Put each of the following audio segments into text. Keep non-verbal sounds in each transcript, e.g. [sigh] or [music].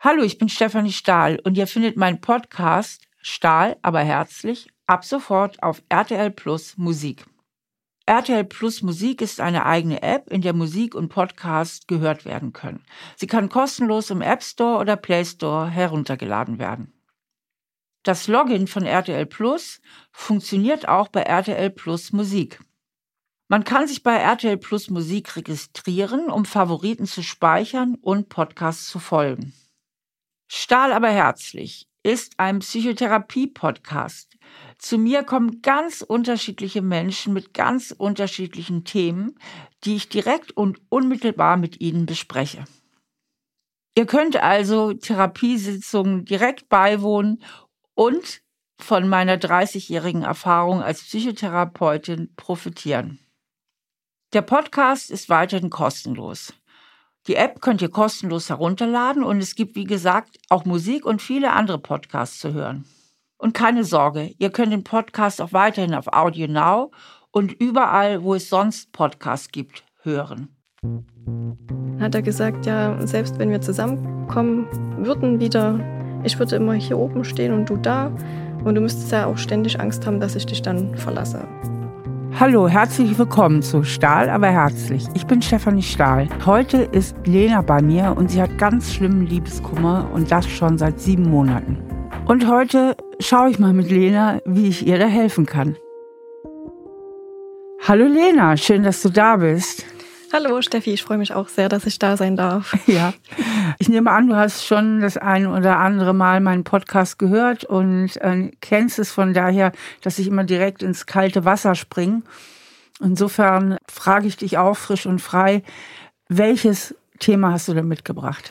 Hallo, ich bin Stefanie Stahl und ihr findet meinen Podcast Stahl, aber herzlich ab sofort auf RTL Plus Musik. RTL Plus Musik ist eine eigene App, in der Musik und Podcast gehört werden können. Sie kann kostenlos im App Store oder Play Store heruntergeladen werden. Das Login von RTL Plus funktioniert auch bei RTL Plus Musik. Man kann sich bei RTL Plus Musik registrieren, um Favoriten zu speichern und Podcasts zu folgen. Stahl aber herzlich ist ein Psychotherapie-Podcast. Zu mir kommen ganz unterschiedliche Menschen mit ganz unterschiedlichen Themen, die ich direkt und unmittelbar mit ihnen bespreche. Ihr könnt also Therapiesitzungen direkt beiwohnen und von meiner 30-jährigen Erfahrung als Psychotherapeutin profitieren. Der Podcast ist weiterhin kostenlos. Die App könnt ihr kostenlos herunterladen und es gibt, wie gesagt, auch Musik und viele andere Podcasts zu hören. Und keine Sorge, ihr könnt den Podcast auch weiterhin auf Audio Now und überall, wo es sonst Podcasts gibt, hören. Hat er gesagt, ja, selbst wenn wir zusammenkommen würden wieder, ich würde immer hier oben stehen und du da. Und du müsstest ja auch ständig Angst haben, dass ich dich dann verlasse. Hallo, herzlich willkommen zu Stahl, aber herzlich. Ich bin Stefanie Stahl. Heute ist Lena bei mir und sie hat ganz schlimmen Liebeskummer und das schon seit sieben Monaten. Und heute schaue ich mal mit Lena, wie ich ihr da helfen kann. Hallo Lena, schön, dass du da bist. Hallo Steffi, ich freue mich auch sehr, dass ich da sein darf. [laughs] Ja, ich nehme an, du hast schon das ein oder andere Mal meinen Podcast gehört und äh, kennst es von daher, dass ich immer direkt ins kalte Wasser springe. Insofern frage ich dich auch frisch und frei, welches Thema hast du denn mitgebracht?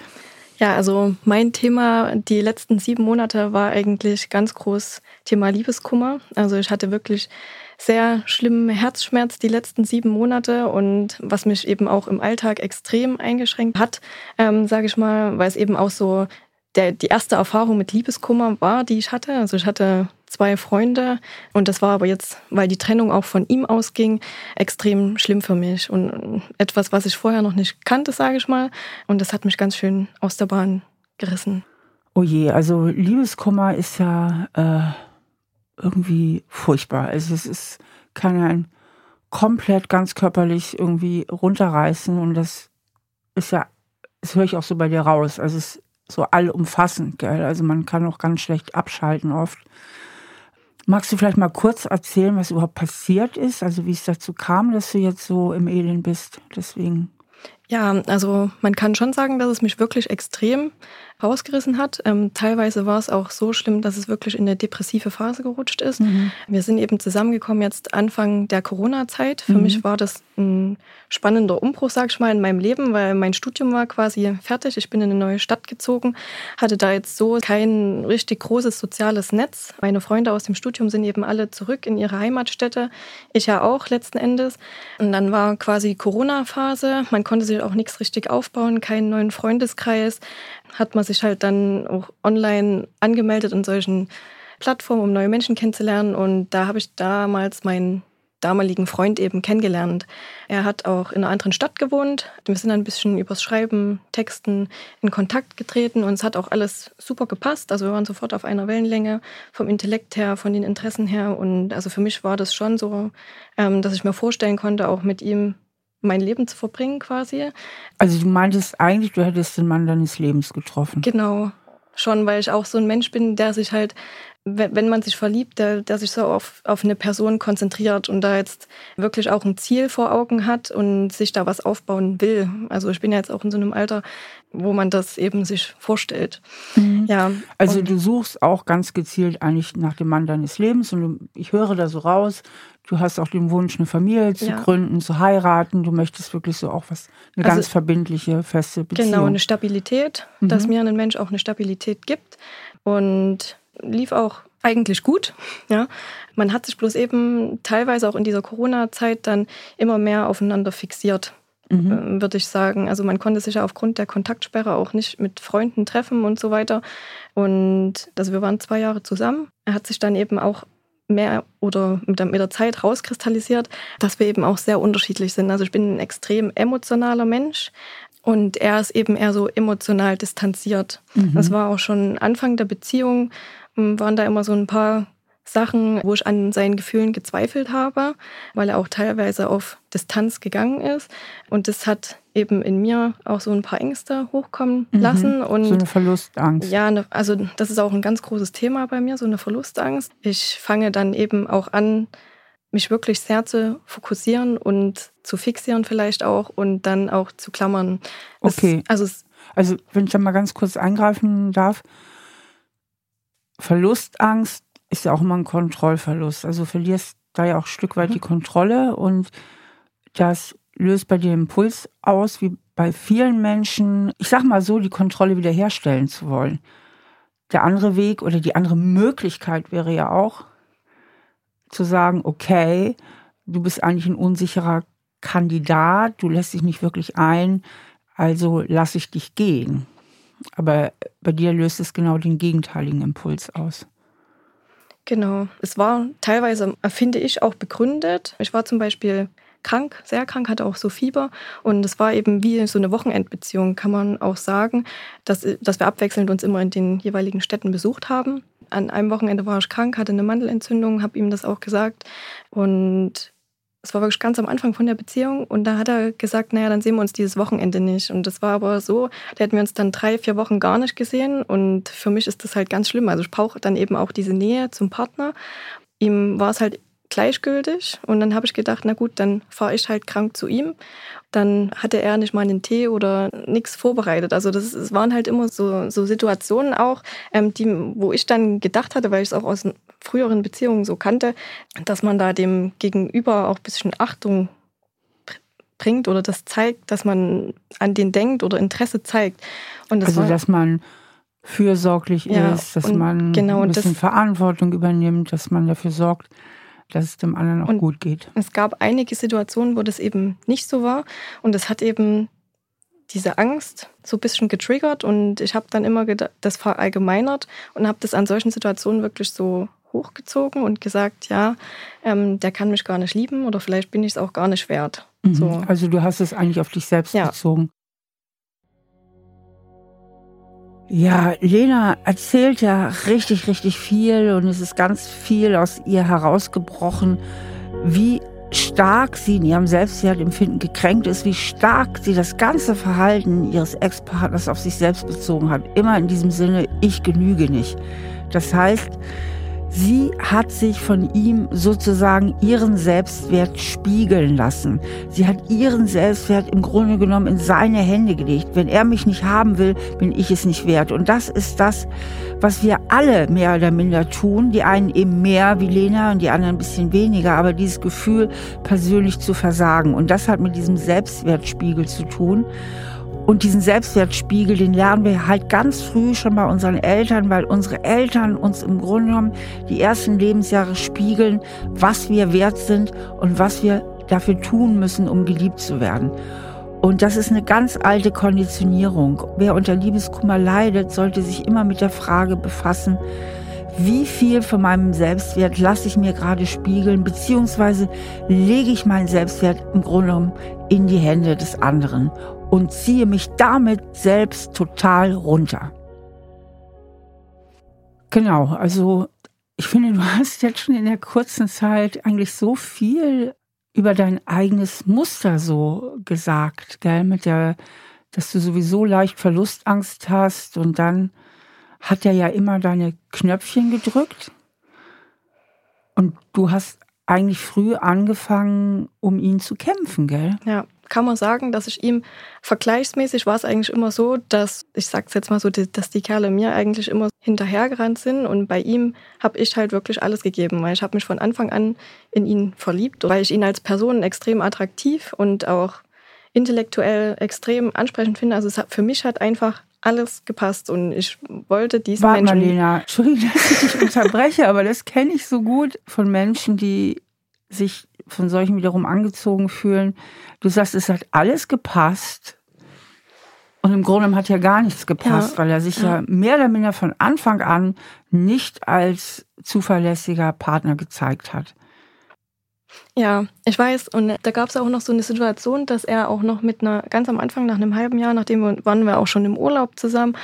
Ja, also mein Thema die letzten sieben Monate war eigentlich ganz groß Thema Liebeskummer. Also ich hatte wirklich sehr schlimmen Herzschmerz die letzten sieben Monate und was mich eben auch im Alltag extrem eingeschränkt hat, ähm, sage ich mal, weil es eben auch so der, die erste Erfahrung mit Liebeskummer war, die ich hatte. Also ich hatte zwei Freunde und das war aber jetzt, weil die Trennung auch von ihm ausging, extrem schlimm für mich und etwas, was ich vorher noch nicht kannte, sage ich mal. Und das hat mich ganz schön aus der Bahn gerissen. Oh je, also Liebeskummer ist ja äh, irgendwie furchtbar. Also es ist, kann einen komplett ganz körperlich irgendwie runterreißen und das ist ja, das höre ich auch so bei dir raus. Also es ist so allumfassend, gell? Also man kann auch ganz schlecht abschalten oft. Magst du vielleicht mal kurz erzählen, was überhaupt passiert ist? Also wie es dazu kam, dass du jetzt so im Elend bist? Deswegen. Ja, also man kann schon sagen, dass es mich wirklich extrem rausgerissen hat. Ähm, teilweise war es auch so schlimm, dass es wirklich in eine depressive Phase gerutscht ist. Mhm. Wir sind eben zusammengekommen jetzt Anfang der Corona-Zeit. Für mhm. mich war das ein spannender Umbruch, sag ich mal, in meinem Leben, weil mein Studium war quasi fertig. Ich bin in eine neue Stadt gezogen, hatte da jetzt so kein richtig großes soziales Netz. Meine Freunde aus dem Studium sind eben alle zurück in ihre Heimatstätte. Ich ja auch letzten Endes. Und dann war quasi Corona-Phase. Man konnte sich auch nichts richtig aufbauen, keinen neuen Freundeskreis hat man sich halt dann auch online angemeldet in solchen Plattformen, um neue Menschen kennenzulernen. Und da habe ich damals meinen damaligen Freund eben kennengelernt. Er hat auch in einer anderen Stadt gewohnt. Wir sind ein bisschen übers Schreiben, Texten in Kontakt getreten und es hat auch alles super gepasst. Also wir waren sofort auf einer Wellenlänge vom Intellekt her, von den Interessen her. Und also für mich war das schon so, ähm, dass ich mir vorstellen konnte, auch mit ihm mein Leben zu verbringen quasi. Also du meintest eigentlich, du hättest den Mann deines Lebens getroffen. Genau, schon, weil ich auch so ein Mensch bin, der sich halt, wenn man sich verliebt, der, der sich so auf, auf eine Person konzentriert und da jetzt wirklich auch ein Ziel vor Augen hat und sich da was aufbauen will. Also ich bin ja jetzt auch in so einem Alter, wo man das eben sich vorstellt. Mhm. Ja. Also du suchst auch ganz gezielt eigentlich nach dem Mann deines Lebens und ich höre da so raus, du hast auch den Wunsch, eine Familie zu ja. gründen, zu heiraten. Du möchtest wirklich so auch was, eine also, ganz verbindliche, feste Beziehung. Genau, eine Stabilität, mhm. dass mir ein Mensch auch eine Stabilität gibt. Und lief auch eigentlich gut. Ja. Man hat sich bloß eben teilweise auch in dieser Corona-Zeit dann immer mehr aufeinander fixiert. Mhm. Ähm, würde ich sagen. Also man konnte sich ja aufgrund der Kontaktsperre auch nicht mit Freunden treffen und so weiter. Und also wir waren zwei Jahre zusammen. Er hat sich dann eben auch mehr oder mit der, Zeit rauskristallisiert, dass wir eben auch sehr unterschiedlich sind. Also ich bin ein extrem emotionaler Mensch Und er ist eben eher so emotional distanziert. Mhm. Das war auch schon Anfang der Beziehung, waren da immer so ein paar Sachen, wo ich an seinen Gefühlen gezweifelt habe, weil er auch teilweise auf Distanz gegangen ist. Und das hat eben in mir auch so ein paar Ängste hochkommen mhm. lassen. Und so eine Verlustangst. Ja, ne, also das ist auch ein ganz großes Thema bei mir, so eine Verlustangst. Ich fange dann eben auch an, mich wirklich sehr zu fokussieren und zu fixieren vielleicht auch und dann auch zu klammern. Okay. Es, also, also wenn ich da mal ganz kurz eingreifen darf, Verlustangst ist ja auch immer ein Kontrollverlust. Also verlierst da ja auch ein Stück weit mhm. die Kontrolle und das löst bei dir Impuls aus, wie bei vielen Menschen, ich sag mal so, die Kontrolle wiederherstellen zu wollen. Der andere Weg oder die andere Möglichkeit wäre ja auch zu sagen, okay, du bist eigentlich ein unsicherer Kandidat, du lässt dich nicht wirklich ein, also lasse ich dich gehen. Aber bei dir löst es genau den gegenteiligen Impuls aus. Genau. Es war teilweise, finde ich, auch begründet. Ich war zum Beispiel krank, sehr krank, hatte auch so Fieber. Und es war eben wie so eine Wochenendbeziehung, kann man auch sagen, dass, dass wir abwechselnd uns immer in den jeweiligen Städten besucht haben. An einem Wochenende war ich krank, hatte eine Mandelentzündung, habe ihm das auch gesagt. Und es war wirklich ganz am Anfang von der Beziehung und da hat er gesagt, naja, dann sehen wir uns dieses Wochenende nicht. Und das war aber so, da hätten wir uns dann drei, vier Wochen gar nicht gesehen und für mich ist das halt ganz schlimm. Also ich brauche dann eben auch diese Nähe zum Partner. Ihm war es halt gleichgültig und dann habe ich gedacht, na gut, dann fahre ich halt krank zu ihm. Dann hatte er nicht mal einen Tee oder nichts vorbereitet. Also das, das waren halt immer so, so Situationen auch, ähm, die, wo ich dann gedacht hatte, weil ich es auch aus früheren Beziehungen so kannte, dass man da dem Gegenüber auch ein bisschen Achtung bringt oder das zeigt, dass man an den denkt oder Interesse zeigt. Das also war, dass man fürsorglich ja, ist, dass man genau, ein bisschen das, Verantwortung übernimmt, dass man dafür sorgt, dass es dem anderen auch gut geht. Es gab einige Situationen, wo das eben nicht so war und es hat eben diese Angst so ein bisschen getriggert und ich habe dann immer das verallgemeinert und habe das an solchen Situationen wirklich so hochgezogen und gesagt, ja, ähm, der kann mich gar nicht lieben oder vielleicht bin ich es auch gar nicht wert. Mhm. So. Also du hast es eigentlich auf dich selbst ja. bezogen. Ja, Lena erzählt ja richtig, richtig viel und es ist ganz viel aus ihr herausgebrochen, wie stark sie in ihrem Selbstwertempfinden gekränkt ist, wie stark sie das ganze Verhalten ihres Ex-Partners auf sich selbst bezogen hat. Immer in diesem Sinne, ich genüge nicht. Das heißt, Sie hat sich von ihm sozusagen ihren Selbstwert spiegeln lassen. Sie hat ihren Selbstwert im Grunde genommen in seine Hände gelegt. Wenn er mich nicht haben will, bin ich es nicht wert. Und das ist das, was wir alle mehr oder minder tun. Die einen eben mehr wie Lena und die anderen ein bisschen weniger. Aber dieses Gefühl, persönlich zu versagen. Und das hat mit diesem Selbstwertspiegel zu tun. Und diesen Selbstwertspiegel, den lernen wir halt ganz früh schon bei unseren Eltern, weil unsere Eltern uns im Grunde genommen die ersten Lebensjahre spiegeln, was wir wert sind und was wir dafür tun müssen, um geliebt zu werden. Und das ist eine ganz alte Konditionierung. Wer unter Liebeskummer leidet, sollte sich immer mit der Frage befassen, wie viel von meinem Selbstwert lasse ich mir gerade spiegeln, beziehungsweise lege ich meinen Selbstwert im Grunde genommen in die Hände des anderen und ziehe mich damit selbst total runter. Genau, also ich finde, du hast jetzt schon in der kurzen Zeit eigentlich so viel über dein eigenes Muster so gesagt, gell, mit der, dass du sowieso leicht Verlustangst hast und dann hat er ja immer deine Knöpfchen gedrückt und du hast eigentlich früh angefangen, um ihn zu kämpfen, gell? Ja kann man sagen, dass ich ihm vergleichsmäßig war es eigentlich immer so, dass, ich sag's jetzt mal so, dass die Kerle mir eigentlich immer hinterhergerannt sind und bei ihm habe ich halt wirklich alles gegeben, weil ich habe mich von Anfang an in ihn verliebt, weil ich ihn als Person extrem attraktiv und auch intellektuell extrem ansprechend finde. Also hat, für mich hat einfach alles gepasst und ich wollte diesen Warte Menschen... Marlena, Entschuldigung, dass ich dich [laughs] unterbreche, aber das kenne ich so gut von Menschen, die sich von solchen wiederum angezogen fühlen. Du sagst, es hat alles gepasst. Und im Grunde hat ja gar nichts gepasst, ja. weil er sich ja. ja mehr oder minder von Anfang an nicht als zuverlässiger Partner gezeigt hat. Ja, ich weiß. Und da gab es auch noch so eine Situation, dass er auch noch mit einer, ganz am Anfang, nach einem halben Jahr, nachdem wir, waren wir auch schon im Urlaub zusammen,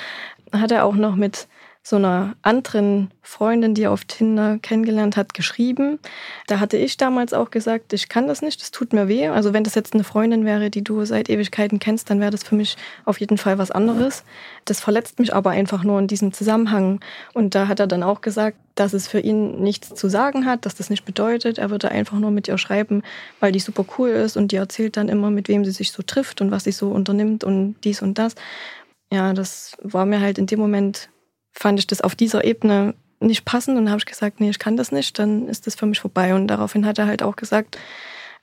hat er auch noch mit so einer anderen Freundin, die er auf Tinder kennengelernt hat, geschrieben. Da hatte ich damals auch gesagt, ich kann das nicht, das tut mir weh. Also wenn das jetzt eine Freundin wäre, die du seit Ewigkeiten kennst, dann wäre das für mich auf jeden Fall was anderes. Das verletzt mich aber einfach nur in diesem Zusammenhang. Und da hat er dann auch gesagt, dass es für ihn nichts zu sagen hat, dass das nicht bedeutet. Er würde einfach nur mit ihr schreiben, weil die super cool ist und die erzählt dann immer, mit wem sie sich so trifft und was sie so unternimmt und dies und das. Ja, das war mir halt in dem Moment fand ich das auf dieser Ebene nicht passend und habe ich gesagt, nee, ich kann das nicht, dann ist das für mich vorbei. Und daraufhin hat er halt auch gesagt,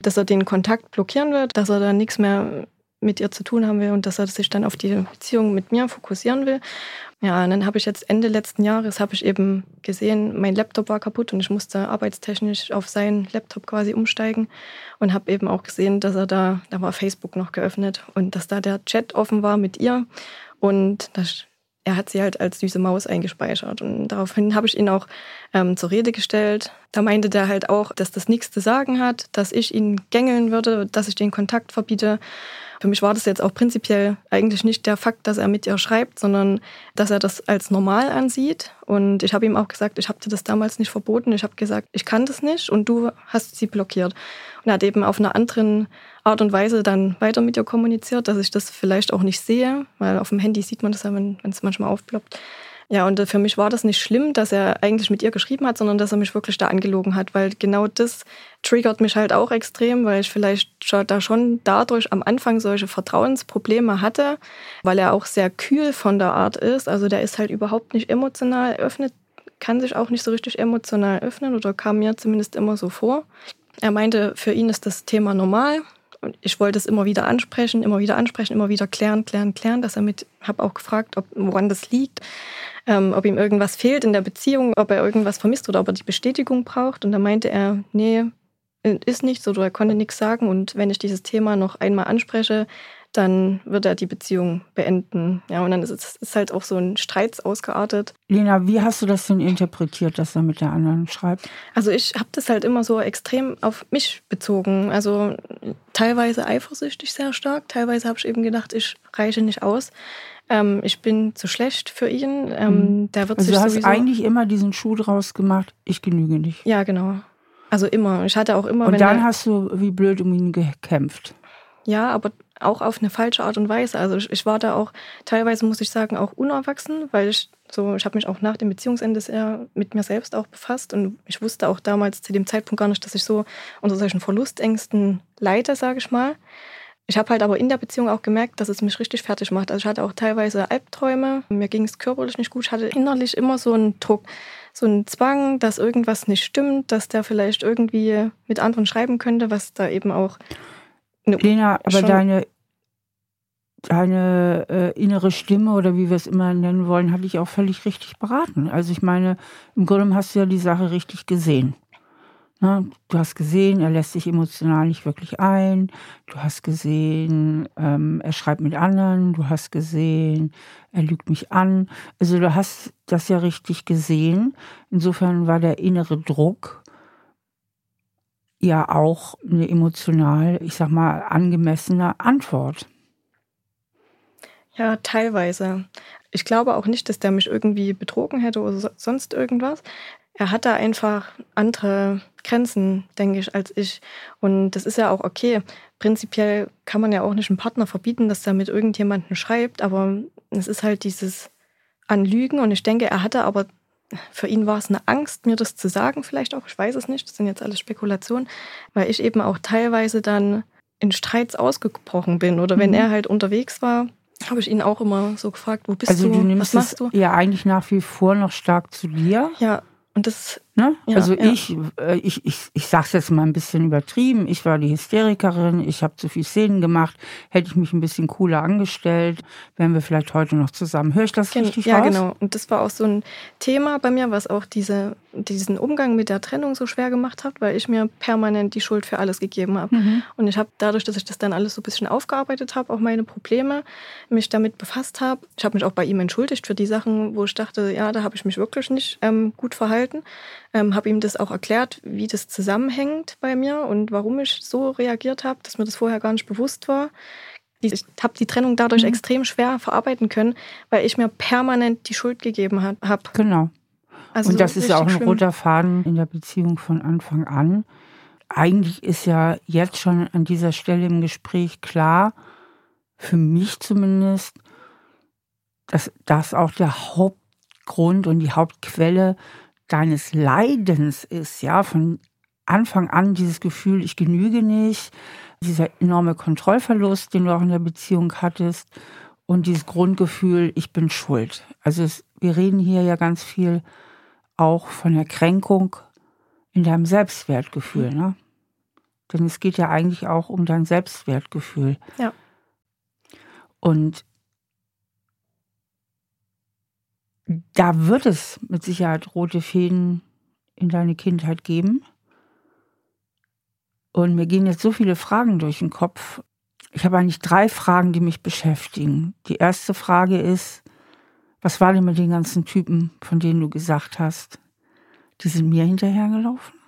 dass er den Kontakt blockieren wird, dass er dann nichts mehr mit ihr zu tun haben will und dass er sich dann auf die Beziehung mit mir fokussieren will. Ja, und dann habe ich jetzt Ende letzten Jahres habe ich eben gesehen, mein Laptop war kaputt und ich musste arbeitstechnisch auf seinen Laptop quasi umsteigen und habe eben auch gesehen, dass er da, da war Facebook noch geöffnet und dass da der Chat offen war mit ihr und das er hat sie halt als süße Maus eingespeichert. Und daraufhin habe ich ihn auch ähm, zur Rede gestellt. Da meinte der halt auch, dass das nichts zu sagen hat, dass ich ihn gängeln würde, dass ich den Kontakt verbiete. Für mich war das jetzt auch prinzipiell eigentlich nicht der Fakt, dass er mit ihr schreibt, sondern dass er das als normal ansieht. Und ich habe ihm auch gesagt, ich habe dir das damals nicht verboten. Ich habe gesagt, ich kann das nicht und du hast sie blockiert. Und er hat eben auf einer anderen Art und Weise dann weiter mit ihr kommuniziert, dass ich das vielleicht auch nicht sehe, weil auf dem Handy sieht man das ja, wenn es manchmal aufploppt. Ja, und für mich war das nicht schlimm, dass er eigentlich mit ihr geschrieben hat, sondern dass er mich wirklich da angelogen hat, weil genau das triggert mich halt auch extrem, weil ich vielleicht da schon dadurch am Anfang solche Vertrauensprobleme hatte, weil er auch sehr kühl von der Art ist. Also der ist halt überhaupt nicht emotional, öffnet, kann sich auch nicht so richtig emotional öffnen oder kam mir zumindest immer so vor. Er meinte, für ihn ist das Thema normal. Ich wollte es immer wieder ansprechen, immer wieder ansprechen, immer wieder klären, klären, klären, dass er mit, habe auch gefragt, ob, woran das liegt ähm, ob ihm irgendwas fehlt in der Beziehung, ob er irgendwas vermisst oder ob er die Bestätigung braucht. Und da meinte er, nee, ist nichts oder er konnte nichts sagen. Und wenn ich dieses Thema noch einmal anspreche, dann wird er die Beziehung beenden. Ja, und dann ist es ist halt auch so ein Streit ausgeartet. Lena, wie hast du das denn interpretiert, dass er mit der anderen schreibt? Also ich habe das halt immer so extrem auf mich bezogen. Also teilweise eifersüchtig sehr stark, teilweise habe ich eben gedacht, ich reiche nicht aus. Ähm, ich bin zu schlecht für ihn. Ähm, mhm. der wird also du hast eigentlich immer diesen Schuh draus gemacht, ich genüge nicht. Ja, genau. Also immer. Ich hatte auch immer. Und dann hast du wie blöd um ihn gekämpft. Ja, aber auch auf eine falsche Art und Weise. Also ich, ich war da auch teilweise, muss ich sagen, auch unerwachsen, weil ich so, ich habe mich auch nach dem Beziehungsende sehr mit mir selbst auch befasst und ich wusste auch damals zu dem Zeitpunkt gar nicht, dass ich so unter solchen Verlustängsten leide, sage ich mal. Ich habe halt aber in der Beziehung auch gemerkt, dass es mich richtig fertig macht. Also ich hatte auch teilweise Albträume. Mir ging es körperlich nicht gut. Ich hatte innerlich immer so einen Druck, so einen Zwang, dass irgendwas nicht stimmt, dass der vielleicht irgendwie mit anderen schreiben könnte, was da eben auch. Lena, aber deine, deine äh, innere Stimme oder wie wir es immer nennen wollen, hatte ich auch völlig richtig beraten. Also ich meine, im Grunde hast du ja die Sache richtig gesehen. Ne? Du hast gesehen, er lässt sich emotional nicht wirklich ein. Du hast gesehen, ähm, er schreibt mit anderen. Du hast gesehen, er lügt mich an. Also du hast das ja richtig gesehen. Insofern war der innere Druck ja auch eine emotional, ich sag mal, angemessene Antwort. Ja, teilweise. Ich glaube auch nicht, dass der mich irgendwie betrogen hätte oder sonst irgendwas er hat da einfach andere Grenzen, denke ich, als ich. Und das ist ja auch okay. Prinzipiell kann man ja auch nicht einem Partner verbieten, dass er mit irgendjemandem schreibt, aber es ist halt dieses Anlügen und ich denke, er hatte aber, für ihn war es eine Angst, mir das zu sagen, vielleicht auch, ich weiß es nicht, das sind jetzt alles Spekulationen, weil ich eben auch teilweise dann in Streits ausgebrochen bin oder wenn mhm. er halt unterwegs war, habe ich ihn auch immer so gefragt, wo bist also du? du nimmst Was machst du? Ja, eigentlich nach wie vor noch stark zu dir. Ja, und das, ne? Ja, also ja. ich, äh, ich, ich, ich sage es jetzt mal ein bisschen übertrieben. Ich war die Hysterikerin, ich habe zu viel Szenen gemacht. Hätte ich mich ein bisschen cooler angestellt, wären wir vielleicht heute noch zusammen. Höre ich das Gen richtig Ja, raus? genau. Und das war auch so ein Thema bei mir, was auch diese, diesen Umgang mit der Trennung so schwer gemacht hat, weil ich mir permanent die Schuld für alles gegeben habe. Mhm. Und ich habe dadurch, dass ich das dann alles so ein bisschen aufgearbeitet habe, auch meine Probleme, mich damit befasst habe. Ich habe mich auch bei ihm entschuldigt für die Sachen, wo ich dachte, ja, da habe ich mich wirklich nicht ähm, gut verhalten. Ähm, habe ihm das auch erklärt, wie das zusammenhängt bei mir und warum ich so reagiert habe, dass mir das vorher gar nicht bewusst war. Ich habe die Trennung dadurch mhm. extrem schwer verarbeiten können, weil ich mir permanent die Schuld gegeben habe. Genau. Also und das ist ja auch ein schlimm. roter Faden in der Beziehung von Anfang an. Eigentlich ist ja jetzt schon an dieser Stelle im Gespräch klar, für mich zumindest, dass das auch der Hauptgrund und die Hauptquelle deines Leidens ist, ja, von Anfang an dieses Gefühl, ich genüge nicht, dieser enorme Kontrollverlust, den du auch in der Beziehung hattest und dieses Grundgefühl, ich bin schuld. Also es, wir reden hier ja ganz viel auch von der Kränkung in deinem Selbstwertgefühl, ne? Denn es geht ja eigentlich auch um dein Selbstwertgefühl. Ja. Und da wird es mit Sicherheit rote Fäden in deine Kindheit geben. Und mir gehen jetzt so viele Fragen durch den Kopf. Ich habe eigentlich drei Fragen, die mich beschäftigen. Die erste Frage ist, was war denn mit den ganzen Typen, von denen du gesagt hast, die sind mir hinterhergelaufen?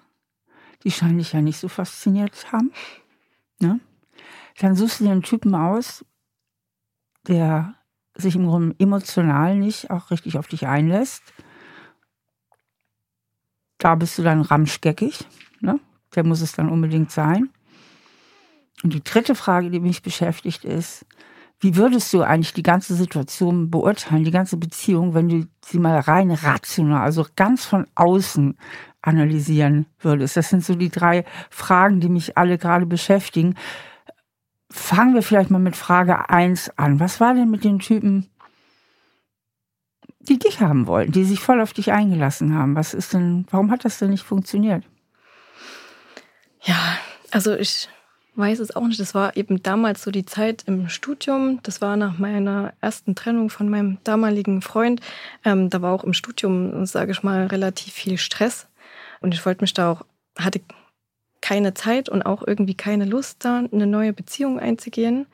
Die scheinen dich ja nicht so fasziniert haben. Ne? Dann suchst du dir einen Typen aus, der sich im Grunde emotional nicht auch richtig auf dich einlässt. Da bist du dann ramschgeckig. Ne? Der muss es dann unbedingt sein. Und die dritte Frage, die mich beschäftigt, ist, wie würdest du eigentlich die ganze Situation beurteilen, die ganze Beziehung, wenn du sie mal rein rational, also ganz von außen analysieren würdest? Das sind so die drei Fragen, die mich alle gerade beschäftigen. Fangen wir vielleicht mal mit Frage 1 an. Was war denn mit den Typen, die dich haben wollten, die sich voll auf dich eingelassen haben? Was ist denn, warum hat das denn nicht funktioniert? Ja, also ich weiß es auch nicht. Das war eben damals so die Zeit im Studium. Das war nach meiner ersten Trennung von meinem damaligen Freund. Ähm, da war auch im Studium, sage ich mal, relativ viel Stress. Und ich wollte mich da auch, hatte keine Zeit und auch irgendwie keine Lust, da eine neue Beziehung einzugehen.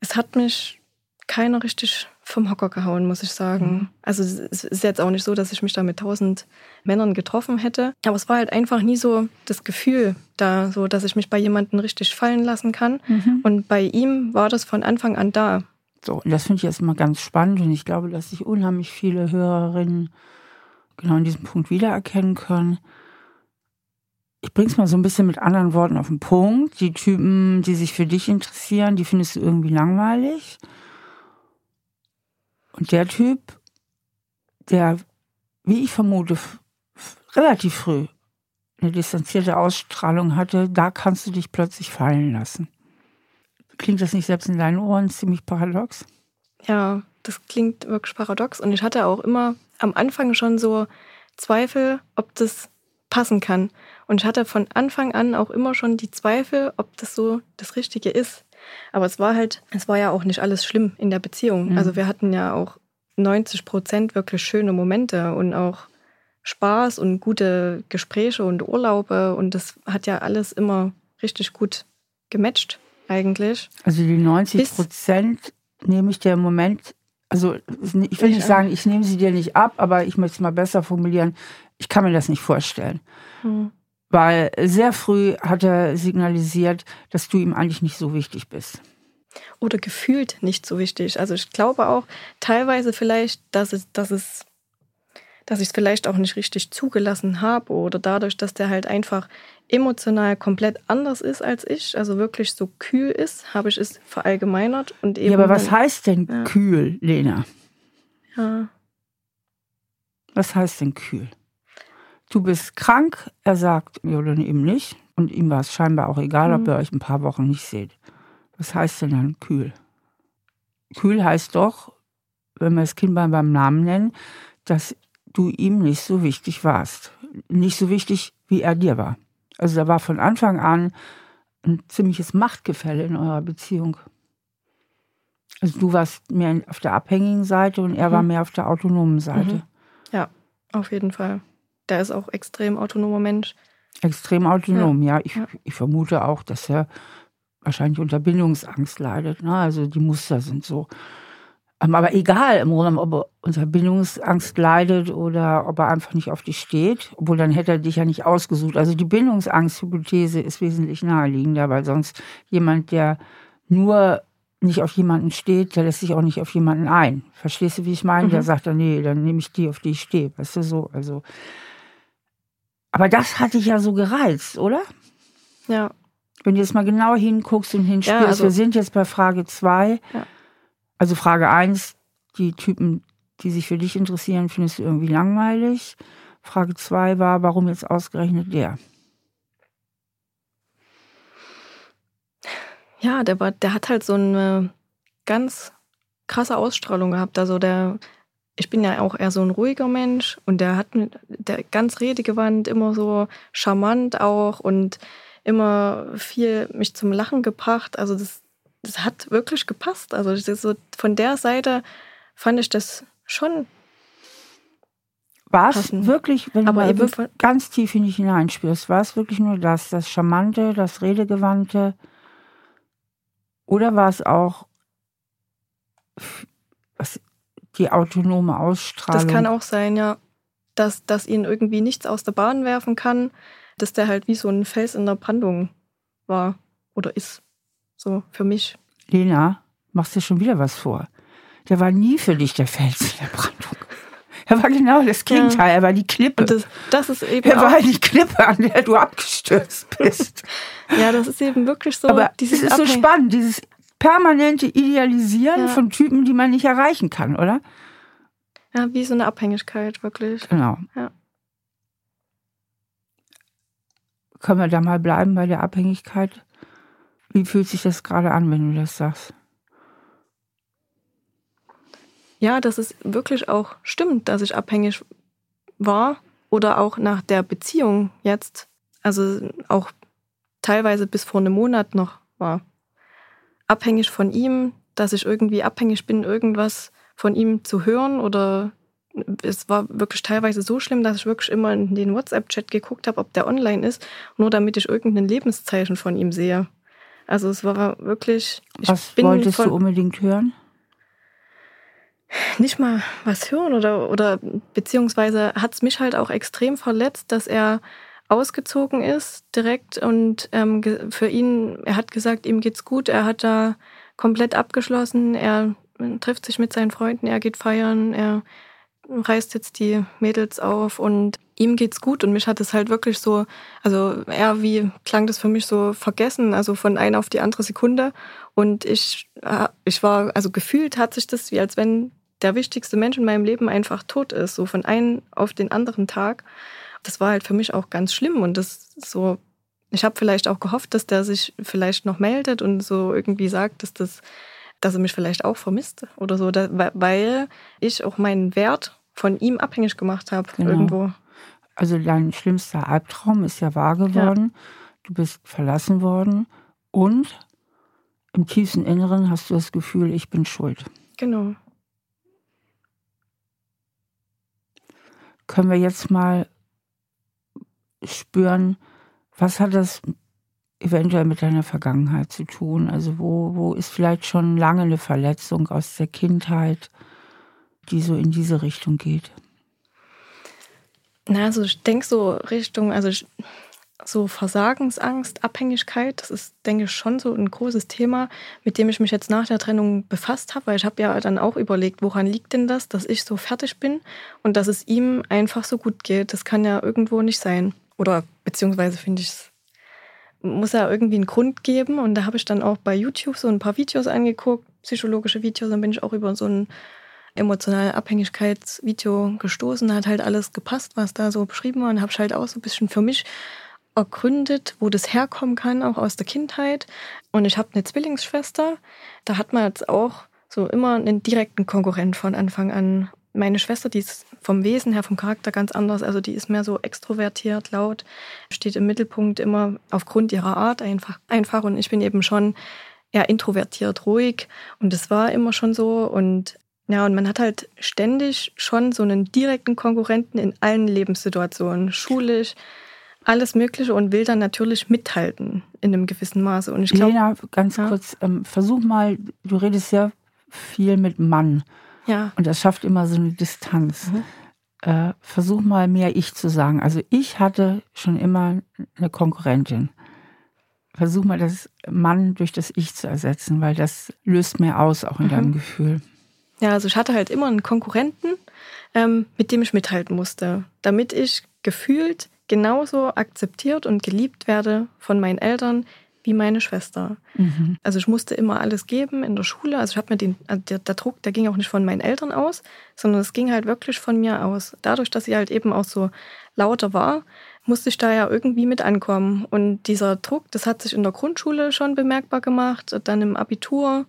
Es hat mich keiner richtig vom Hocker gehauen, muss ich sagen. Mhm. Also es ist jetzt auch nicht so, dass ich mich da mit tausend Männern getroffen hätte. Aber es war halt einfach nie so das Gefühl da, so dass ich mich bei jemandem richtig fallen lassen kann. Mhm. Und bei ihm war das von Anfang an da. So, und das finde ich jetzt mal ganz spannend und ich glaube, dass sich unheimlich viele Hörerinnen genau in diesem Punkt wiedererkennen können ich bring's mal so ein bisschen mit anderen Worten auf den Punkt. Die Typen, die sich für dich interessieren, die findest du irgendwie langweilig. Und der Typ, der, wie ich vermute, relativ früh eine distanzierte Ausstrahlung hatte, da kannst du dich plötzlich fallen lassen. Klingt das nicht selbst in deinen Ohren ziemlich paradox? Ja, das klingt wirklich paradox. Und ich hatte auch immer am Anfang schon so Zweifel, ob das passen kann. Und ich hatte von Anfang an auch immer schon die Zweifel, ob das so das Richtige ist. Aber es war halt, es war ja auch nicht alles schlimm in der Beziehung. Mhm. Also wir hatten ja auch 90 Prozent wirklich schöne Momente und auch Spaß und gute Gespräche und Urlaube. Und das hat ja alles immer richtig gut gematcht, eigentlich. Also die 90 Prozent nehme ich dir im Moment, also ich will nicht sagen, ich nehme sie dir nicht ab, aber ich möchte es mal besser formulieren. Ich kann mir das nicht vorstellen. Hm. Weil sehr früh hat er signalisiert, dass du ihm eigentlich nicht so wichtig bist. Oder gefühlt nicht so wichtig. Also ich glaube auch teilweise vielleicht, dass es, dass es, dass ich es vielleicht auch nicht richtig zugelassen habe oder dadurch, dass der halt einfach emotional komplett anders ist als ich, also wirklich so kühl ist, habe ich es verallgemeinert und eben. Ja, aber was heißt denn ja. kühl, Lena? Ja. Was heißt denn kühl? Du bist krank. Er sagt, ja, dann eben nicht. Und ihm war es scheinbar auch egal, mhm. ob ihr euch ein paar Wochen nicht seht. Was heißt denn dann kühl? Kühl heißt doch, wenn wir das Kind beim Namen nennen, dass du ihm nicht so wichtig warst. Nicht so wichtig, wie er dir war. Also da war von Anfang an ein ziemliches Machtgefälle in eurer Beziehung. Also du warst mehr auf der abhängigen Seite und er mhm. war mehr auf der autonomen Seite. Mhm. Ja, auf jeden Fall der ist auch extrem autonomer Mensch. Extrem autonom, ja. ja. Ich, ja. ich vermute auch, dass er wahrscheinlich unter Bindungsangst leidet. Ne? Also die Muster sind so. Ähm, aber egal im Grunde, ob er unter Bindungsangst leidet oder ob er einfach nicht auf dich steht, obwohl dann hätte er dich ja nicht ausgesucht. Also die Bindungsangst-Hypothese ist wesentlich naheliegender, weil sonst jemand, der nur nicht auf jemanden steht, der lässt sich auch nicht auf jemanden ein. Verstehst du, wie ich meine? Mhm. Der sagt dann, nee, dann nehme ich die, auf die ich stehe. Weißt du so? Also. Aber das hat dich ja so gereizt, oder? Ja. Wenn du jetzt mal genau hinguckst und hinspürst, ja, also, wir sind jetzt bei Frage 2. Ja. Also Frage 1, die Typen, die sich für dich interessieren, findest du irgendwie langweilig. Frage 2 war, warum jetzt ausgerechnet der? Ja, der, war, der hat halt so eine ganz krasse Ausstrahlung gehabt. Also der, ich bin ja auch eher so ein ruhiger Mensch und der hat der ganz redegewandt, immer so charmant auch und immer viel mich zum Lachen gebracht. Also das, das hat wirklich gepasst. Also so von der Seite fand ich das schon. War es wirklich, wenn Aber du mal ganz tief in dich hineinspürst, war es wirklich nur das, das Charmante, das Redegewandte? Oder war es auch die autonome Ausstrahlung? Das kann auch sein, ja. Dass, dass ihn irgendwie nichts aus der Bahn werfen kann, dass der halt wie so ein Fels in der Brandung war oder ist. So für mich. Lena, machst dir schon wieder was vor. Der war nie für dich der Fels in der Brandung. Er war genau das Gegenteil. Ja. Er war die Klippe. Das, das, ist eben er war die Klippe, an der du abgestürzt bist. [laughs] ja, das ist eben wirklich so. Aber es ist so spannend, dieses permanente Idealisieren ja. von Typen, die man nicht erreichen kann, oder? Ja, wie so eine Abhängigkeit, wirklich. Genau. Ja. Können wir da mal bleiben bei der Abhängigkeit? Wie fühlt sich das gerade an, wenn du das sagst? ja, dass es wirklich auch stimmt, dass ich abhängig war oder auch nach der Beziehung jetzt, also auch teilweise bis vor einem Monat noch war. Abhängig von ihm, dass ich irgendwie abhängig bin, irgendwas von ihm zu hören oder es war wirklich teilweise so schlimm, dass ich wirklich immer in den WhatsApp-Chat geguckt habe, ob der online ist, nur damit ich irgendein Lebenszeichen von ihm sehe. Also es war wirklich. Was wolltest von, du unbedingt hören? nicht mal was hören oder, oder beziehungsweise hat es mich halt auch extrem verletzt, dass er ausgezogen ist direkt und ähm, für ihn, er hat gesagt, ihm geht's gut, er hat da komplett abgeschlossen, er trifft sich mit seinen Freunden, er geht feiern, er reißt jetzt die Mädels auf und ihm geht's gut und mich hat es halt wirklich so, also er wie klang das für mich so vergessen, also von einer auf die andere Sekunde und ich, ich war, also gefühlt hat sich das wie als wenn der wichtigste Mensch in meinem Leben einfach tot ist, so von einem auf den anderen Tag. Das war halt für mich auch ganz schlimm und das so, ich habe vielleicht auch gehofft, dass der sich vielleicht noch meldet und so irgendwie sagt, dass das, dass er mich vielleicht auch vermisst oder so, weil ich auch meinen Wert von ihm abhängig gemacht habe genau. irgendwo. Also dein schlimmster Albtraum ist ja wahr geworden. Ja. Du bist verlassen worden und im tiefsten Inneren hast du das Gefühl, ich bin schuld. Genau. können wir jetzt mal spüren, was hat das eventuell mit deiner Vergangenheit zu tun? Also wo, wo ist vielleicht schon lange eine Verletzung aus der Kindheit, die so in diese Richtung geht? Na, also ich denke so Richtung, also so Versagensangst, Abhängigkeit, das ist, denke ich, schon so ein großes Thema, mit dem ich mich jetzt nach der Trennung befasst habe, weil ich habe ja dann auch überlegt, woran liegt denn das, dass ich so fertig bin und dass es ihm einfach so gut geht. Das kann ja irgendwo nicht sein. Oder beziehungsweise finde ich es, muss ja irgendwie einen Grund geben. Und da habe ich dann auch bei YouTube so ein paar Videos angeguckt, psychologische Videos, dann bin ich auch über so ein emotionale Abhängigkeitsvideo gestoßen, hat halt alles gepasst, was da so beschrieben war und habe ich halt auch so ein bisschen für mich ergründet, wo das herkommen kann, auch aus der Kindheit. Und ich habe eine Zwillingsschwester. Da hat man jetzt auch so immer einen direkten Konkurrent von Anfang an. Meine Schwester, die ist vom Wesen her, vom Charakter ganz anders. Also die ist mehr so extrovertiert, laut, steht im Mittelpunkt immer aufgrund ihrer Art einfach. einfach. Und ich bin eben schon eher introvertiert, ruhig. Und das war immer schon so. Und ja, und man hat halt ständig schon so einen direkten Konkurrenten in allen Lebenssituationen. Schulisch, alles Mögliche und will dann natürlich mithalten in einem gewissen Maße. Und ich glaub, Lena, ganz ja. kurz, ähm, versuch mal, du redest sehr viel mit Mann. Ja. Und das schafft immer so eine Distanz. Mhm. Äh, versuch mal mehr ich zu sagen. Also ich hatte schon immer eine Konkurrentin. Versuch mal das Mann durch das Ich zu ersetzen, weil das löst mehr aus, auch in mhm. deinem Gefühl. Ja, also ich hatte halt immer einen Konkurrenten, ähm, mit dem ich mithalten musste, damit ich gefühlt genauso akzeptiert und geliebt werde von meinen Eltern wie meine Schwester. Mhm. Also ich musste immer alles geben in der Schule. Also ich habe mir den, also der, der, Druck, der ging auch nicht von meinen Eltern aus, sondern es ging halt wirklich von mir aus. Dadurch, dass sie halt eben auch so lauter war, musste ich da ja irgendwie mit ankommen. Und dieser Druck, das hat sich in der Grundschule schon bemerkbar gemacht, dann im Abitur,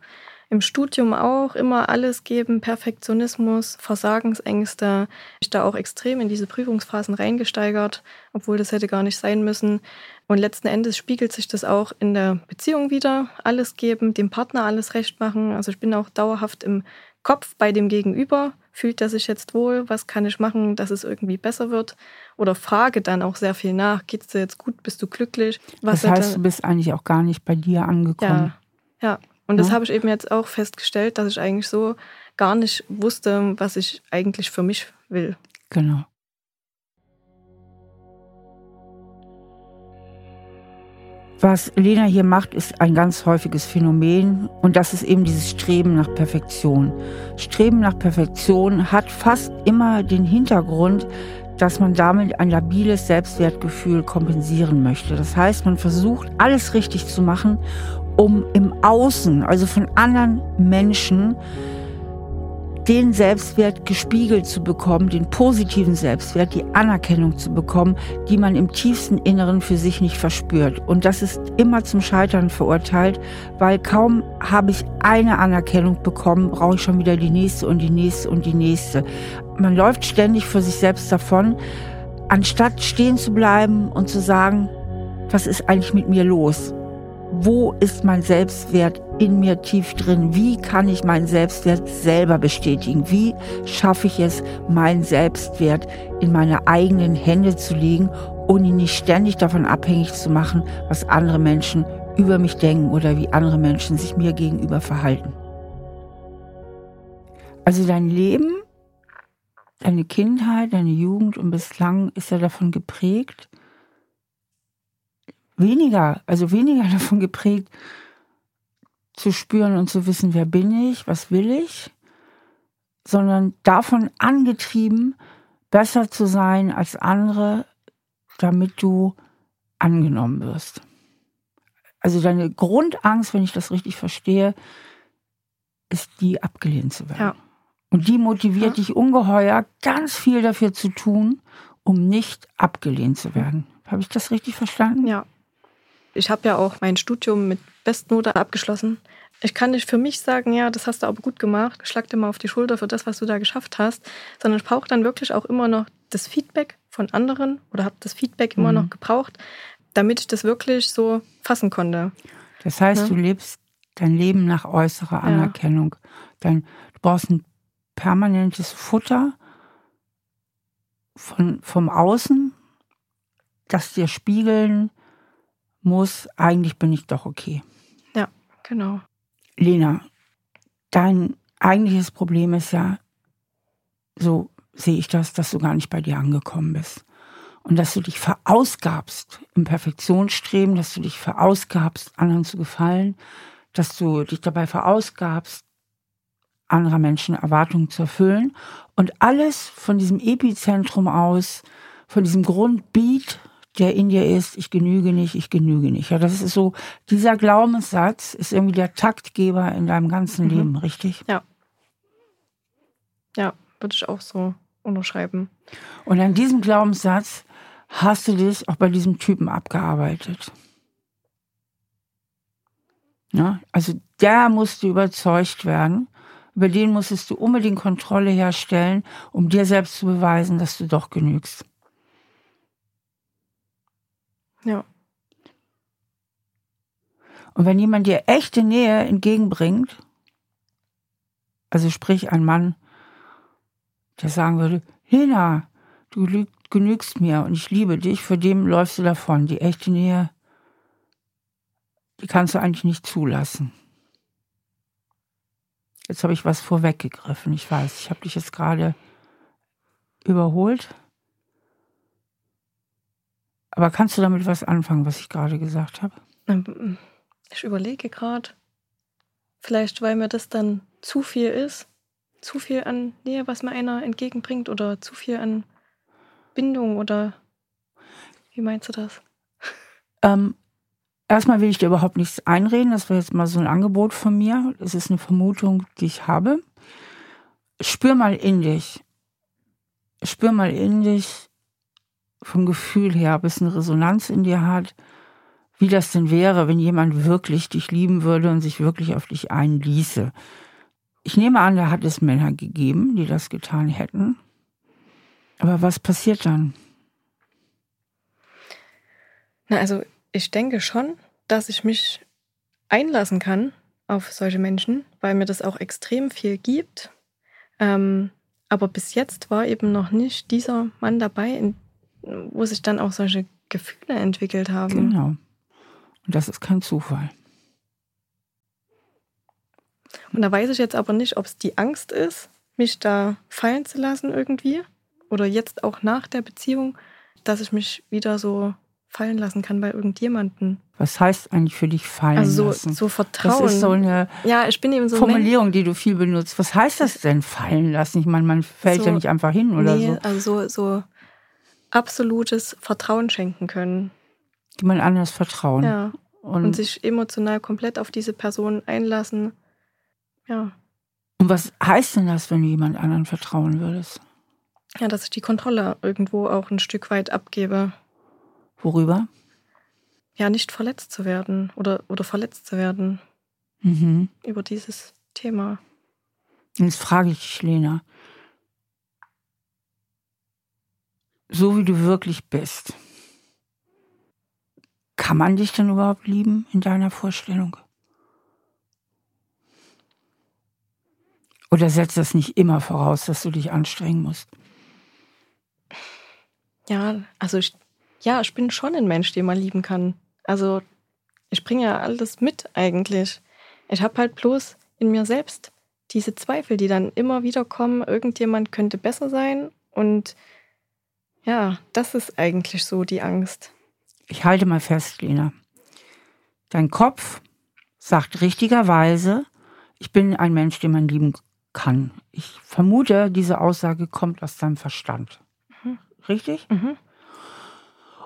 im Studium auch immer alles geben, Perfektionismus, Versagensängste. Ich da auch extrem in diese Prüfungsphasen reingesteigert, obwohl das hätte gar nicht sein müssen. Und letzten Endes spiegelt sich das auch in der Beziehung wieder. Alles geben, dem Partner alles recht machen. Also ich bin auch dauerhaft im Kopf bei dem Gegenüber. Fühlt er sich jetzt wohl? Was kann ich machen, dass es irgendwie besser wird? Oder frage dann auch sehr viel nach. Geht es dir jetzt gut? Bist du glücklich? Was das heißt, du bist eigentlich auch gar nicht bei dir angekommen. Ja, ja. Und das ja. habe ich eben jetzt auch festgestellt, dass ich eigentlich so gar nicht wusste, was ich eigentlich für mich will. Genau. Was Lena hier macht, ist ein ganz häufiges Phänomen und das ist eben dieses Streben nach Perfektion. Streben nach Perfektion hat fast immer den Hintergrund, dass man damit ein labiles Selbstwertgefühl kompensieren möchte. Das heißt, man versucht alles richtig zu machen um im Außen, also von anderen Menschen, den Selbstwert gespiegelt zu bekommen, den positiven Selbstwert, die Anerkennung zu bekommen, die man im tiefsten Inneren für sich nicht verspürt. Und das ist immer zum Scheitern verurteilt, weil kaum habe ich eine Anerkennung bekommen, brauche ich schon wieder die nächste und die nächste und die nächste. Man läuft ständig vor sich selbst davon, anstatt stehen zu bleiben und zu sagen, was ist eigentlich mit mir los? Wo ist mein Selbstwert in mir tief drin? Wie kann ich meinen Selbstwert selber bestätigen? Wie schaffe ich es, meinen Selbstwert in meine eigenen Hände zu legen und ihn nicht ständig davon abhängig zu machen, was andere Menschen über mich denken oder wie andere Menschen sich mir gegenüber verhalten? Also dein Leben, deine Kindheit, deine Jugend und bislang ist ja davon geprägt, weniger, also weniger [laughs] davon geprägt, zu spüren und zu wissen, wer bin ich, was will ich, sondern davon angetrieben, besser zu sein als andere, damit du angenommen wirst. Also deine Grundangst, wenn ich das richtig verstehe, ist die, abgelehnt zu werden. Ja. Und die motiviert ja. dich ungeheuer, ganz viel dafür zu tun, um nicht abgelehnt zu werden. Habe ich das richtig verstanden? Ja, ich habe ja auch mein Studium mit Bestnote abgeschlossen. Ich kann nicht für mich sagen, ja, das hast du aber gut gemacht, schlag dir mal auf die Schulter für das, was du da geschafft hast, sondern ich brauche dann wirklich auch immer noch das Feedback von anderen oder habe das Feedback immer mhm. noch gebraucht, damit ich das wirklich so fassen konnte. Das heißt, ja? du lebst dein Leben nach äußerer Anerkennung. Ja. Dein, du brauchst ein permanentes Futter von, vom Außen, das dir spiegeln, muss, eigentlich bin ich doch okay. Ja, genau. Lena, dein eigentliches Problem ist ja, so sehe ich das, dass du gar nicht bei dir angekommen bist. Und dass du dich verausgabst im Perfektionsstreben, dass du dich verausgabst, anderen zu gefallen, dass du dich dabei verausgabst, anderer Menschen Erwartungen zu erfüllen. Und alles von diesem Epizentrum aus, von diesem Grundbeat, der in dir ist, ich genüge nicht, ich genüge nicht. Ja, das ist so, dieser Glaubenssatz ist irgendwie der Taktgeber in deinem ganzen mhm. Leben, richtig? Ja. Ja, würde ich auch so unterschreiben. Und an diesem Glaubenssatz hast du dich auch bei diesem Typen abgearbeitet. Ja, also der musste überzeugt werden. Über den musstest du unbedingt Kontrolle herstellen, um dir selbst zu beweisen, dass du doch genügst. Ja. Und wenn jemand dir echte Nähe entgegenbringt, also sprich ein Mann, der sagen würde, Hina, du genügst mir und ich liebe dich, für dem läufst du davon. Die echte Nähe, die kannst du eigentlich nicht zulassen. Jetzt habe ich was vorweggegriffen. Ich weiß, ich habe dich jetzt gerade überholt. Aber kannst du damit was anfangen, was ich gerade gesagt habe? Ich überlege gerade. Vielleicht, weil mir das dann zu viel ist. Zu viel an Nähe, was mir einer entgegenbringt. Oder zu viel an Bindung. Oder wie meinst du das? Ähm, erstmal will ich dir überhaupt nichts einreden. Das war jetzt mal so ein Angebot von mir. Es ist eine Vermutung, die ich habe. Spür mal in dich. Spür mal in dich vom Gefühl her, ob es eine Resonanz in dir hat, wie das denn wäre, wenn jemand wirklich dich lieben würde und sich wirklich auf dich einließe. Ich nehme an, da hat es Männer gegeben, die das getan hätten. Aber was passiert dann? Na, also ich denke schon, dass ich mich einlassen kann auf solche Menschen, weil mir das auch extrem viel gibt. Ähm, aber bis jetzt war eben noch nicht dieser Mann dabei, in, wo sich dann auch solche Gefühle entwickelt haben. Genau. Und das ist kein Zufall. Und da weiß ich jetzt aber nicht, ob es die Angst ist, mich da fallen zu lassen irgendwie. Oder jetzt auch nach der Beziehung, dass ich mich wieder so fallen lassen kann bei irgendjemandem. Was heißt eigentlich für dich fallen also so, lassen? so Vertrauen. Das ist so eine ja, ich bin eben so Formulierung, die du viel benutzt. Was heißt das denn, fallen lassen? Ich meine, man fällt so, ja nicht einfach hin oder nee, so. Also so, so absolutes Vertrauen schenken können. Jemand anders vertrauen. Ja. Und, und sich emotional komplett auf diese Person einlassen. Ja. Und was heißt denn das, wenn du jemand anderen vertrauen würdest? Ja, dass ich die Kontrolle irgendwo auch ein Stück weit abgebe. Worüber? Ja, nicht verletzt zu werden oder, oder verletzt zu werden. Mhm. Über dieses Thema. Jetzt frage ich dich, Lena. So wie du wirklich bist, kann man dich denn überhaupt lieben in deiner Vorstellung? Oder setzt das nicht immer voraus, dass du dich anstrengen musst? Ja, also ich, ja, ich bin schon ein Mensch, den man lieben kann. Also ich bringe ja alles mit eigentlich. Ich habe halt bloß in mir selbst diese Zweifel, die dann immer wieder kommen, irgendjemand könnte besser sein. Und ja, das ist eigentlich so die Angst. Ich halte mal fest, Lena. Dein Kopf sagt richtigerweise, ich bin ein Mensch, den man lieben kann. Ich vermute, diese Aussage kommt aus deinem Verstand. Mhm. Richtig? Mhm.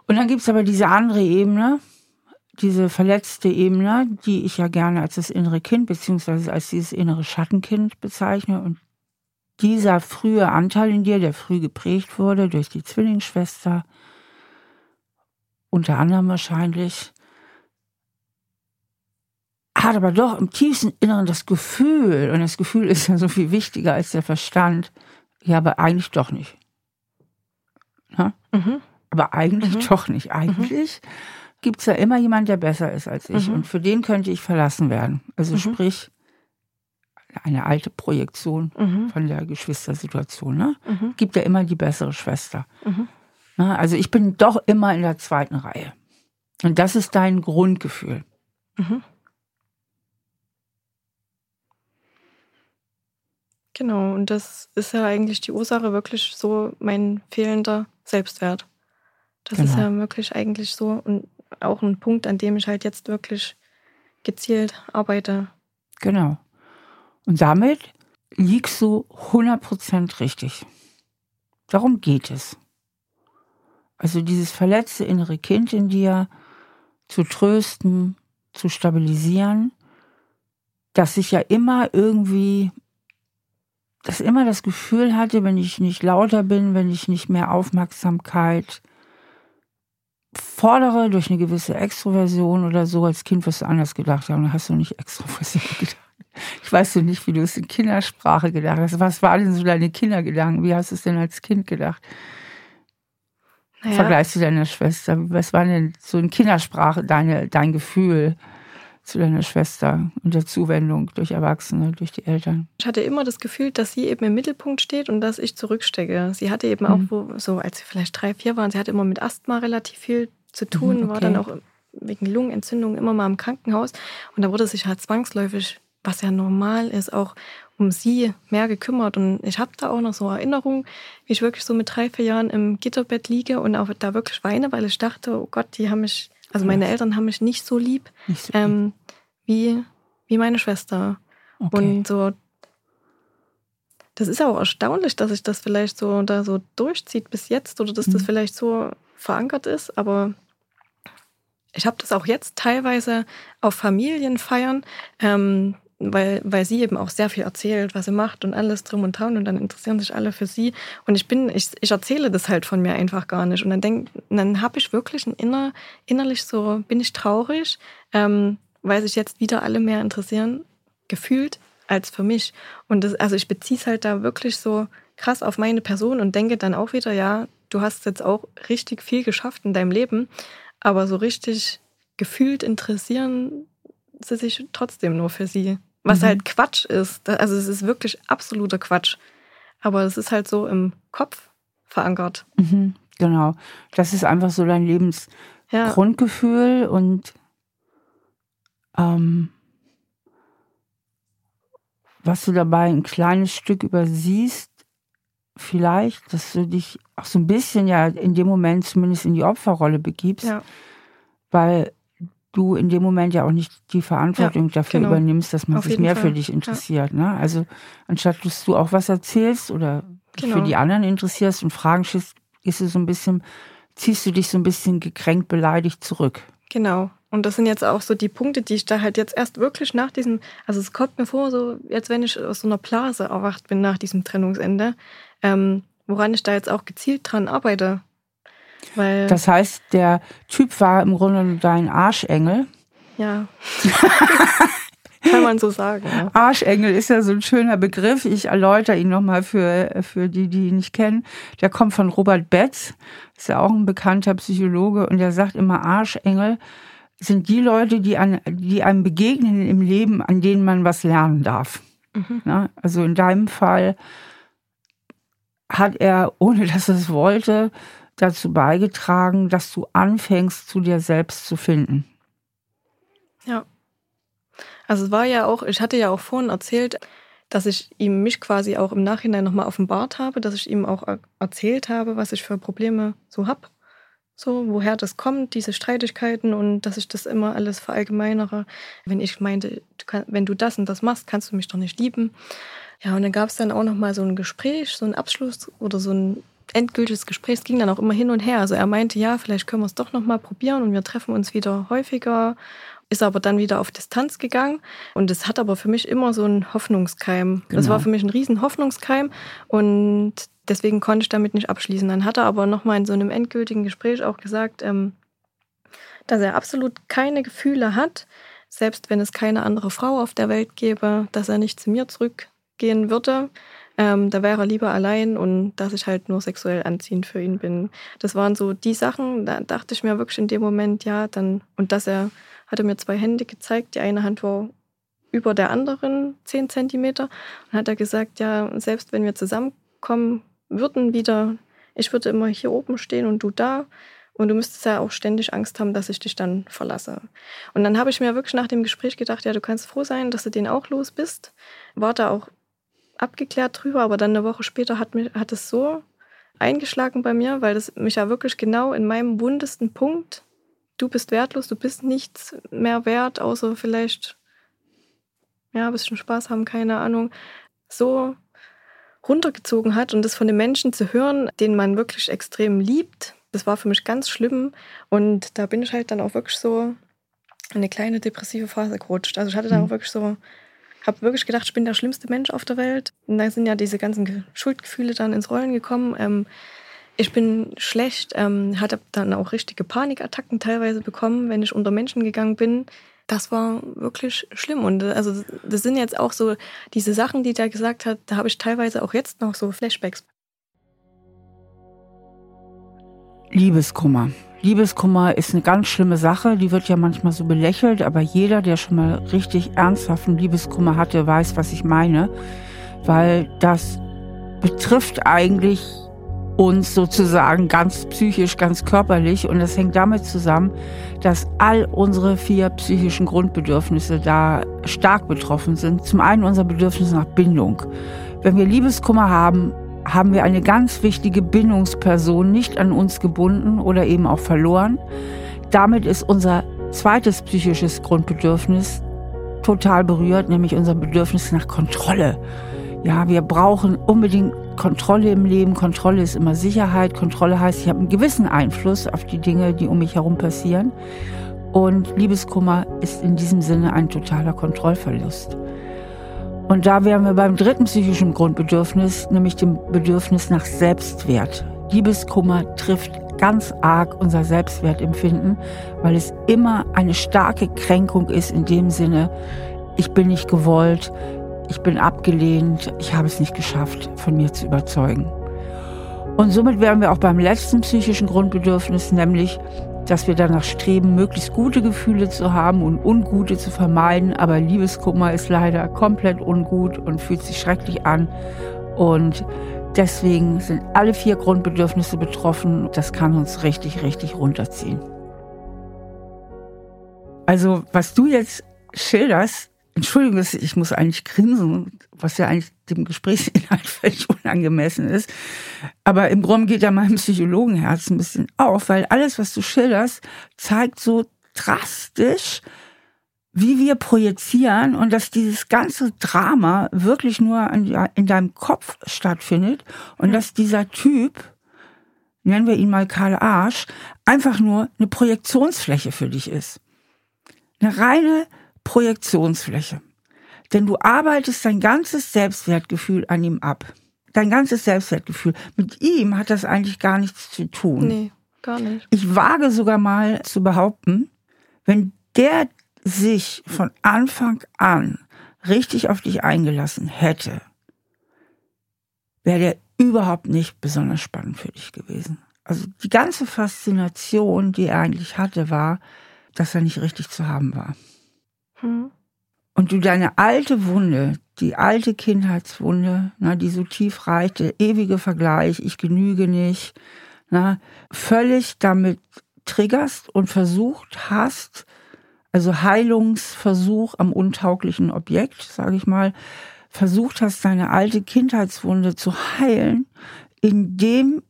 Und dann gibt es aber diese andere Ebene, diese verletzte Ebene, die ich ja gerne als das innere Kind beziehungsweise als dieses innere Schattenkind bezeichne. Und dieser frühe Anteil in dir, der früh geprägt wurde durch die Zwillingsschwester, unter anderem wahrscheinlich, hat aber doch im tiefsten Inneren das Gefühl, und das Gefühl ist ja so viel wichtiger als der Verstand, ja, aber eigentlich doch nicht. Mhm. Aber eigentlich mhm. doch nicht. Eigentlich mhm. gibt es ja immer jemanden, der besser ist als ich. Mhm. Und für den könnte ich verlassen werden. Also Mhm. sprich, eine alte Projektion Mhm. von der Geschwistersituation. Ne? Mhm. Gibt ja immer die bessere Schwester. Mhm. Ne? Also ich bin doch immer in der zweiten Reihe. Und das ist dein Grundgefühl. Mhm. Genau, und das ist ja eigentlich die Ursache wirklich so mein fehlender Selbstwert. Das ist Genau. ja wirklich eigentlich so und auch ein Punkt, an dem ich halt jetzt wirklich gezielt arbeite. Genau. Und damit liegst du 100% richtig. Darum geht es. Also dieses verletzte innere Kind in dir zu trösten, zu stabilisieren, das sich ja immer irgendwie, das immer das Gefühl hatte, wenn ich nicht lauter bin, wenn ich nicht mehr Aufmerksamkeit fordere durch eine gewisse Extroversion oder so, als Kind wirst du anders gedacht haben, dann hast du nicht [laughs] Extroversion gedacht. Ich weiß so nicht, wie du es in Kindersprache gedacht hast. Was waren denn so deine Kindergedanken? Wie hast du es denn als Kind gedacht? Im Vergleich zu deiner Schwester. Was war denn so in Kindersprache deine, dein Gefühl zu deiner Schwester und der Zuwendung durch Erwachsene, durch die Eltern? Ich hatte immer das Gefühl, dass sie eben im Mittelpunkt steht und dass ich zurückstecke. Sie hatte eben auch, Mhm. wo, so als sie vielleicht drei, vier waren, sie hatte immer mit Asthma relativ viel zu tun, Mhm, war okay. dann auch wegen Lungenentzündung immer mal im Krankenhaus. Und da wurde sich halt zwangsläufig, was ja normal ist, auch um sie mehr gekümmert. Und ich habe da auch noch so Erinnerungen, wie ich wirklich so mit drei, vier Jahren im Gitterbett liege und auch da wirklich weine, weil ich dachte, oh Gott, die haben mich, also meine Eltern haben mich nicht so lieb. [laughs] Ähm, wie, wie meine Schwester. Okay. Und so, das ist auch erstaunlich, dass sich das vielleicht so da so durchzieht bis jetzt oder dass mhm. das vielleicht so verankert ist, aber ich habe das auch jetzt teilweise auf Familienfeiern, ähm, weil, weil sie eben auch sehr viel erzählt, was sie macht und alles drum und dran und dann interessieren sich alle für sie. Und ich bin, ich, ich erzähle das halt von mir einfach gar nicht. Und dann denk, dann habe ich wirklich ein inner, innerlich so, bin ich traurig, ähm, weil sich jetzt wieder alle mehr interessieren, gefühlt, als für mich. Und das, also ich beziehe es halt da wirklich so krass auf meine Person und denke dann auch wieder, ja, du hast jetzt auch richtig viel geschafft in deinem Leben, aber so richtig gefühlt interessieren sie sich trotzdem nur für sie. Was mhm. halt Quatsch ist. Also es ist wirklich absoluter Quatsch. Aber es ist halt so im Kopf verankert. Mhm, genau. Das ist einfach so dein Lebensgrundgefühl ja. und ähm, was du dabei ein kleines Stück übersiehst, vielleicht, dass du dich auch so ein bisschen ja in dem Moment zumindest in die Opferrolle begibst, ja. weil du in dem Moment ja auch nicht die Verantwortung ja, dafür genau. übernimmst, dass man Auf sich mehr Fall. für dich interessiert. Ja. Ne? Also anstatt dass du auch was erzählst oder genau. für die anderen interessierst und Fragen stellst, ist es so ein bisschen, ziehst du dich so ein bisschen gekränkt, beleidigt zurück. Genau. Und das sind jetzt auch so die Punkte, die ich da halt jetzt erst wirklich nach diesem, also es kommt mir vor, so jetzt wenn ich aus so einer Blase erwacht bin nach diesem Trennungsende, ähm, woran ich da jetzt auch gezielt dran arbeite. Weil das heißt, der Typ war im Grunde dein Arschengel. Ja. [laughs] Kann man so sagen. Ja. Arschengel ist ja so ein schöner Begriff. Ich erläutere ihn nochmal für, für die, die ihn nicht kennen. Der kommt von Robert Betz, ist ja auch ein bekannter Psychologe und der sagt immer Arschengel sind die Leute, die, an, die einem begegnen im Leben, an denen man was lernen darf. Mhm. Ja, also in deinem Fall hat er, ohne dass er es wollte, dazu beigetragen, dass du anfängst, zu dir selbst zu finden. Ja. Also es war ja auch, ich hatte ja auch vorhin erzählt, dass ich ihm mich quasi auch im Nachhinein nochmal offenbart habe, dass ich ihm auch erzählt habe, was ich für Probleme so habe so, woher das kommt, diese Streitigkeiten und dass ich das immer alles verallgemeinere. Wenn ich meinte, du kann, wenn du das und das machst, kannst du mich doch nicht lieben. Ja, und dann gab es dann auch noch mal so ein Gespräch, so ein Abschluss oder so ein endgültiges Gespräch. Es ging dann auch immer hin und her. Also er meinte, ja, vielleicht können wir es doch noch mal probieren und wir treffen uns wieder häufiger. Ist aber dann wieder auf Distanz gegangen. Und es hat aber für mich immer so einen Hoffnungskeim. Genau. Das war für mich ein riesen Hoffnungskeim. Und deswegen konnte ich damit nicht abschließen. Dann hat er aber nochmal in so einem endgültigen Gespräch auch gesagt, ähm, dass er absolut keine Gefühle hat, selbst wenn es keine andere Frau auf der Welt gäbe, dass er nicht zu mir zurückgehen würde. Ähm, da wäre er lieber allein und dass ich halt nur sexuell anziehend für ihn bin. Das waren so die Sachen, da dachte ich mir wirklich in dem Moment, ja, dann, und dass er, hatte mir zwei Hände gezeigt, die eine Hand war über der anderen zehn Zentimeter und hat er gesagt, ja, selbst wenn wir zusammenkommen, würden wieder, ich würde immer hier oben stehen und du da. Und du müsstest ja auch ständig Angst haben, dass ich dich dann verlasse. Und dann habe ich mir wirklich nach dem Gespräch gedacht, ja, du kannst froh sein, dass du den auch los bist. War da auch abgeklärt drüber, aber dann eine Woche später hat, mich, hat es so eingeschlagen bei mir, weil das mich ja wirklich genau in meinem wundesten Punkt, du bist wertlos, du bist nichts mehr wert, außer vielleicht, ja, ein bisschen Spaß haben, keine Ahnung, so runtergezogen hat und das von den Menschen zu hören, den man wirklich extrem liebt, das war für mich ganz schlimm und da bin ich halt dann auch wirklich so in eine kleine depressive Phase gerutscht. Also ich hatte dann mhm. auch wirklich so, habe wirklich gedacht, ich bin der schlimmste Mensch auf der Welt. Und da sind ja diese ganzen Schuldgefühle dann ins Rollen gekommen. Ähm, ich bin schlecht, ähm, hatte dann auch richtige Panikattacken teilweise bekommen, wenn ich unter Menschen gegangen bin das war wirklich schlimm. Und äh, also das sind jetzt auch so diese Sachen, die der gesagt hat, da habe ich teilweise auch jetzt noch so Flashbacks. Liebeskummer. Liebeskummer ist eine ganz schlimme Sache, die wird ja manchmal so belächelt, aber jeder, der schon mal richtig ernsthaften Liebeskummer hatte, weiß, was ich meine, weil das betrifft eigentlich uns sozusagen ganz psychisch, ganz körperlich. Und das hängt damit zusammen, dass all unsere vier psychischen Grundbedürfnisse da stark betroffen sind. Zum einen unser Bedürfnis nach Bindung. Wenn wir Liebeskummer haben, haben wir eine ganz wichtige Bindungsperson nicht an uns gebunden oder eben auch verloren. Damit ist unser zweites psychisches Grundbedürfnis total berührt, nämlich unser Bedürfnis nach Kontrolle. Ja, wir brauchen unbedingt Kontrolle im Leben. Kontrolle ist immer Sicherheit. Kontrolle heißt, ich habe einen gewissen Einfluss auf die Dinge, die um mich herum passieren. Und Liebeskummer ist in diesem Sinne ein totaler Kontrollverlust. Und da wären wir beim dritten psychischen Grundbedürfnis, nämlich dem Bedürfnis nach Selbstwert. Liebeskummer trifft ganz arg unser Selbstwertempfinden, weil es immer eine starke Kränkung ist in dem Sinne, ich bin nicht gewollt, ich bin abgelehnt, ich habe es nicht geschafft, von mir zu überzeugen. Und somit wären wir auch beim letzten psychischen Grundbedürfnis, nämlich, dass wir danach streben, möglichst gute Gefühle zu haben und ungute zu vermeiden. Aber Liebeskummer ist leider komplett ungut und fühlt sich schrecklich an. Und deswegen sind alle vier Grundbedürfnisse betroffen. Das kann uns richtig, richtig runterziehen. Also, was du jetzt schilderst, Entschuldigung, ich muss eigentlich grinsen, was ja eigentlich dem Gesprächsinhalt [laughs] völlig unangemessen ist. Aber im Grunde geht ja meinem Psychologenherz ein bisschen auf, weil alles, was du schilderst, zeigt so drastisch, wie wir projizieren und dass dieses ganze Drama wirklich nur in deinem Kopf stattfindet und dass dieser Typ, nennen wir ihn mal Karl Arsch, einfach nur eine Projektionsfläche für dich ist. Eine reine Projektionsfläche. Denn du arbeitest dein ganzes Selbstwertgefühl an ihm ab. Dein ganzes Selbstwertgefühl. Mit ihm hat das eigentlich gar nichts zu tun. Nee, gar nicht. Ich wage sogar mal zu behaupten, wenn der sich von Anfang an richtig auf dich eingelassen hätte, wäre der überhaupt nicht besonders spannend für dich gewesen. Also die ganze Faszination, die er eigentlich hatte, war, dass er nicht richtig zu haben war. Hm. Und du deine alte Wunde, die alte Kindheitswunde, na, die so tief reicht, der ewige Vergleich, ich genüge nicht, na, völlig damit triggerst und versucht hast, also Heilungsversuch am untauglichen Objekt, sage ich mal, versucht hast, deine alte Kindheitswunde zu heilen, indem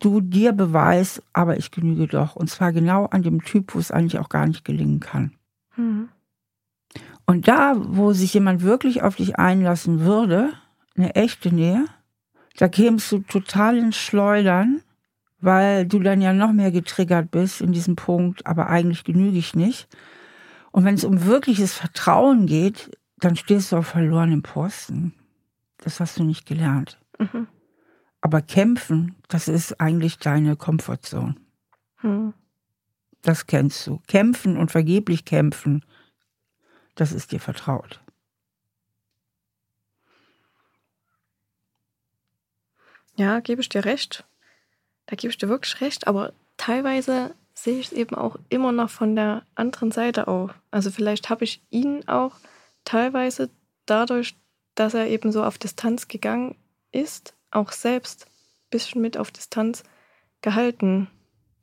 du dir beweist, aber ich genüge doch. Und zwar genau an dem Typ, wo es eigentlich auch gar nicht gelingen kann. Mhm. Und da, wo sich jemand wirklich auf dich einlassen würde, eine echte Nähe, da kämst du total ins Schleudern, weil du dann ja noch mehr getriggert bist in diesem Punkt, aber eigentlich genüge ich nicht. Und wenn es um wirkliches Vertrauen geht, dann stehst du auf verlorenem Posten. Das hast du nicht gelernt. Mhm. Aber kämpfen, das ist eigentlich deine Komfortzone. Mhm. Das kennst du. Kämpfen und vergeblich kämpfen, das ist dir vertraut. Ja, gebe ich dir recht. Da gebe ich dir wirklich recht, aber teilweise sehe ich es eben auch immer noch von der anderen Seite auf. Also vielleicht habe ich ihn auch teilweise dadurch, dass er eben so auf Distanz gegangen ist, auch selbst ein bisschen mit auf Distanz gehalten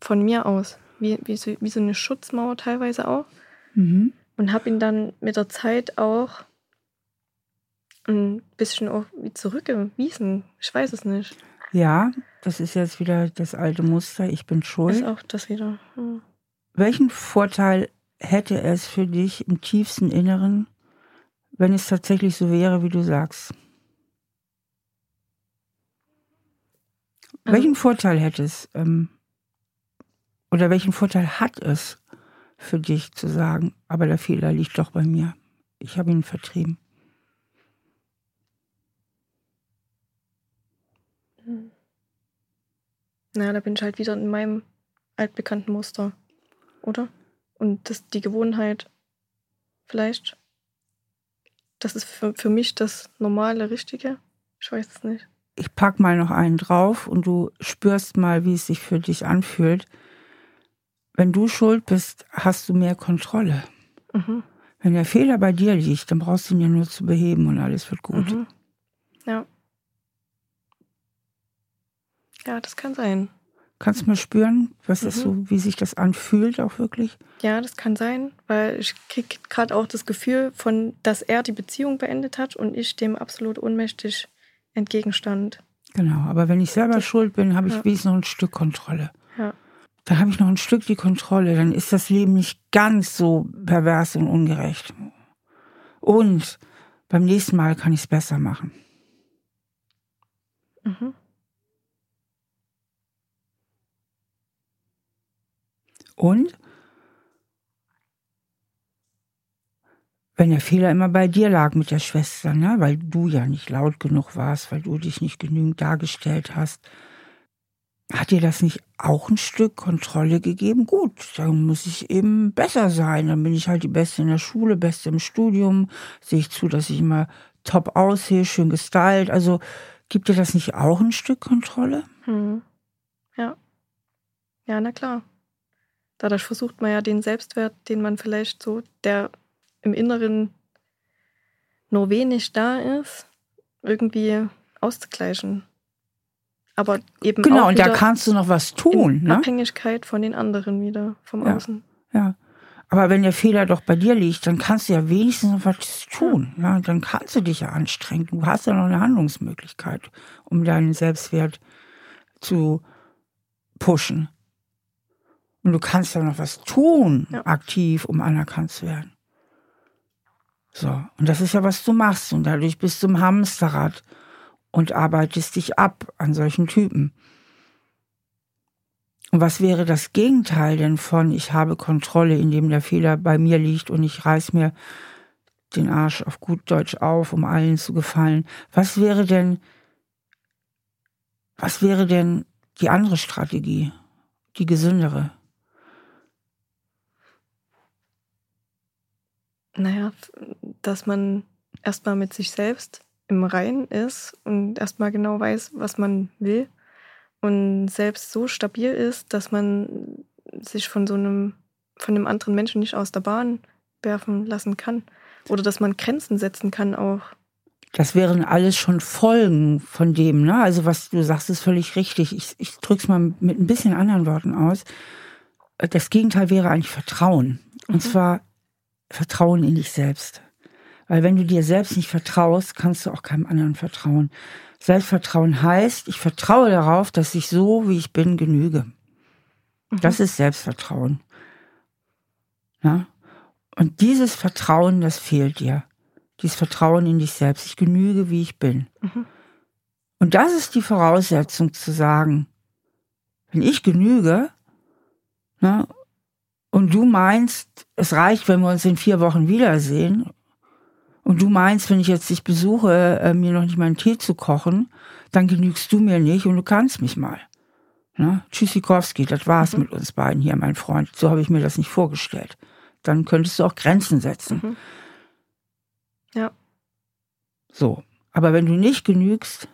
von mir aus wie, wie, so, wie so eine Schutzmauer teilweise auch. Mhm. Und habe ihn dann mit der Zeit auch ein bisschen auch wie zurückgewiesen. Ich weiß es nicht. Ja, das ist jetzt wieder das alte Muster, ich bin schuld. Ist auch das wieder. Hm. Welchen Vorteil hätte es für dich im tiefsten Inneren, wenn es tatsächlich so wäre, wie du sagst? Also, Welchen Vorteil hätte es? Ähm, oder welchen Vorteil hat es für dich zu sagen, aber der Fehler liegt doch bei mir. Ich habe ihn vertrieben. Na, da bin ich halt wieder in meinem altbekannten Muster, oder? Und das die Gewohnheit, vielleicht, das ist für, für mich das normale, richtige. Ich weiß es nicht. Ich pack mal noch einen drauf und du spürst mal, wie es sich für dich anfühlt wenn du schuld bist, hast du mehr Kontrolle. Mhm. Wenn der Fehler bei dir liegt, dann brauchst du ihn ja nur zu beheben und alles wird gut. Mhm. Ja. Ja, das kann sein. Kannst du mal spüren, was mhm. das so, wie sich das anfühlt auch wirklich? Ja, das kann sein, weil ich kriege gerade auch das Gefühl von, dass er die Beziehung beendet hat und ich dem absolut ohnmächtig entgegenstand. Genau, aber wenn ich selber das, schuld bin, habe ich ja. wenigstens noch ein Stück Kontrolle. Ja. Dann habe ich noch ein Stück die Kontrolle, dann ist das Leben nicht ganz so pervers und ungerecht. Und beim nächsten Mal kann ich es besser machen. Mhm. Und wenn der Fehler immer bei dir lag mit der Schwester, ne? weil du ja nicht laut genug warst, weil du dich nicht genügend dargestellt hast, hat dir das nicht auch ein Stück Kontrolle gegeben? Gut, dann muss ich eben besser sein. Dann bin ich halt die Beste in der Schule, Beste im Studium. Sehe ich zu, dass ich immer top aussehe, schön gestylt. Also gibt dir das nicht auch ein Stück Kontrolle? Hm. Ja. Ja, na klar. Dadurch versucht man ja den Selbstwert, den man vielleicht so, der im Inneren nur wenig da ist, irgendwie auszugleichen. Aber eben genau, und da kannst du noch was tun. In ne? Abhängigkeit von den anderen wieder, vom ja, Außen. Ja. Aber wenn der Fehler doch bei dir liegt, dann kannst du ja wenigstens noch was tun. Ja. Ne? Dann kannst du dich ja anstrengen. Du hast ja noch eine Handlungsmöglichkeit, um deinen Selbstwert zu pushen. Und du kannst ja noch was tun, ja. aktiv, um anerkannt zu werden. So, und das ist ja, was du machst. Und dadurch bist du im Hamsterrad und arbeitest dich ab an solchen Typen. Und was wäre das Gegenteil denn von, ich habe Kontrolle, indem der Fehler bei mir liegt und ich reiß mir den Arsch auf gut Deutsch auf, um allen zu gefallen? Was wäre denn, was wäre denn die andere Strategie, die gesündere? Naja, dass man erstmal mit sich selbst im Reinen ist und erstmal genau weiß, was man will und selbst so stabil ist, dass man sich von so einem, von einem anderen Menschen nicht aus der Bahn werfen lassen kann. Oder dass man Grenzen setzen kann auch. Das wären alles schon Folgen von dem, ne? Also was du sagst, ist völlig richtig. Ich, ich drücke es mal mit ein bisschen anderen Worten aus. Das Gegenteil wäre eigentlich Vertrauen. Und mhm. zwar Vertrauen in dich selbst. Weil wenn du dir selbst nicht vertraust, kannst du auch keinem anderen vertrauen. Selbstvertrauen heißt, ich vertraue darauf, dass ich so, wie ich bin, genüge. Mhm. Das ist Selbstvertrauen. Ja? Und dieses Vertrauen, das fehlt dir. Dieses Vertrauen in dich selbst. Ich genüge, wie ich bin. Mhm. Und das ist die Voraussetzung zu sagen, wenn ich genüge, ne, und du meinst, es reicht, wenn wir uns in vier Wochen wiedersehen, und du meinst, wenn ich jetzt dich besuche, äh, mir noch nicht mal einen Tee zu kochen, dann genügst du mir nicht und du kannst mich mal. Ne? Tschüssikowski, das war's mhm. mit uns beiden hier, mein Freund. So habe ich mir das nicht vorgestellt. Dann könntest du auch Grenzen setzen. Mhm. Ja. So. Aber wenn du nicht genügst,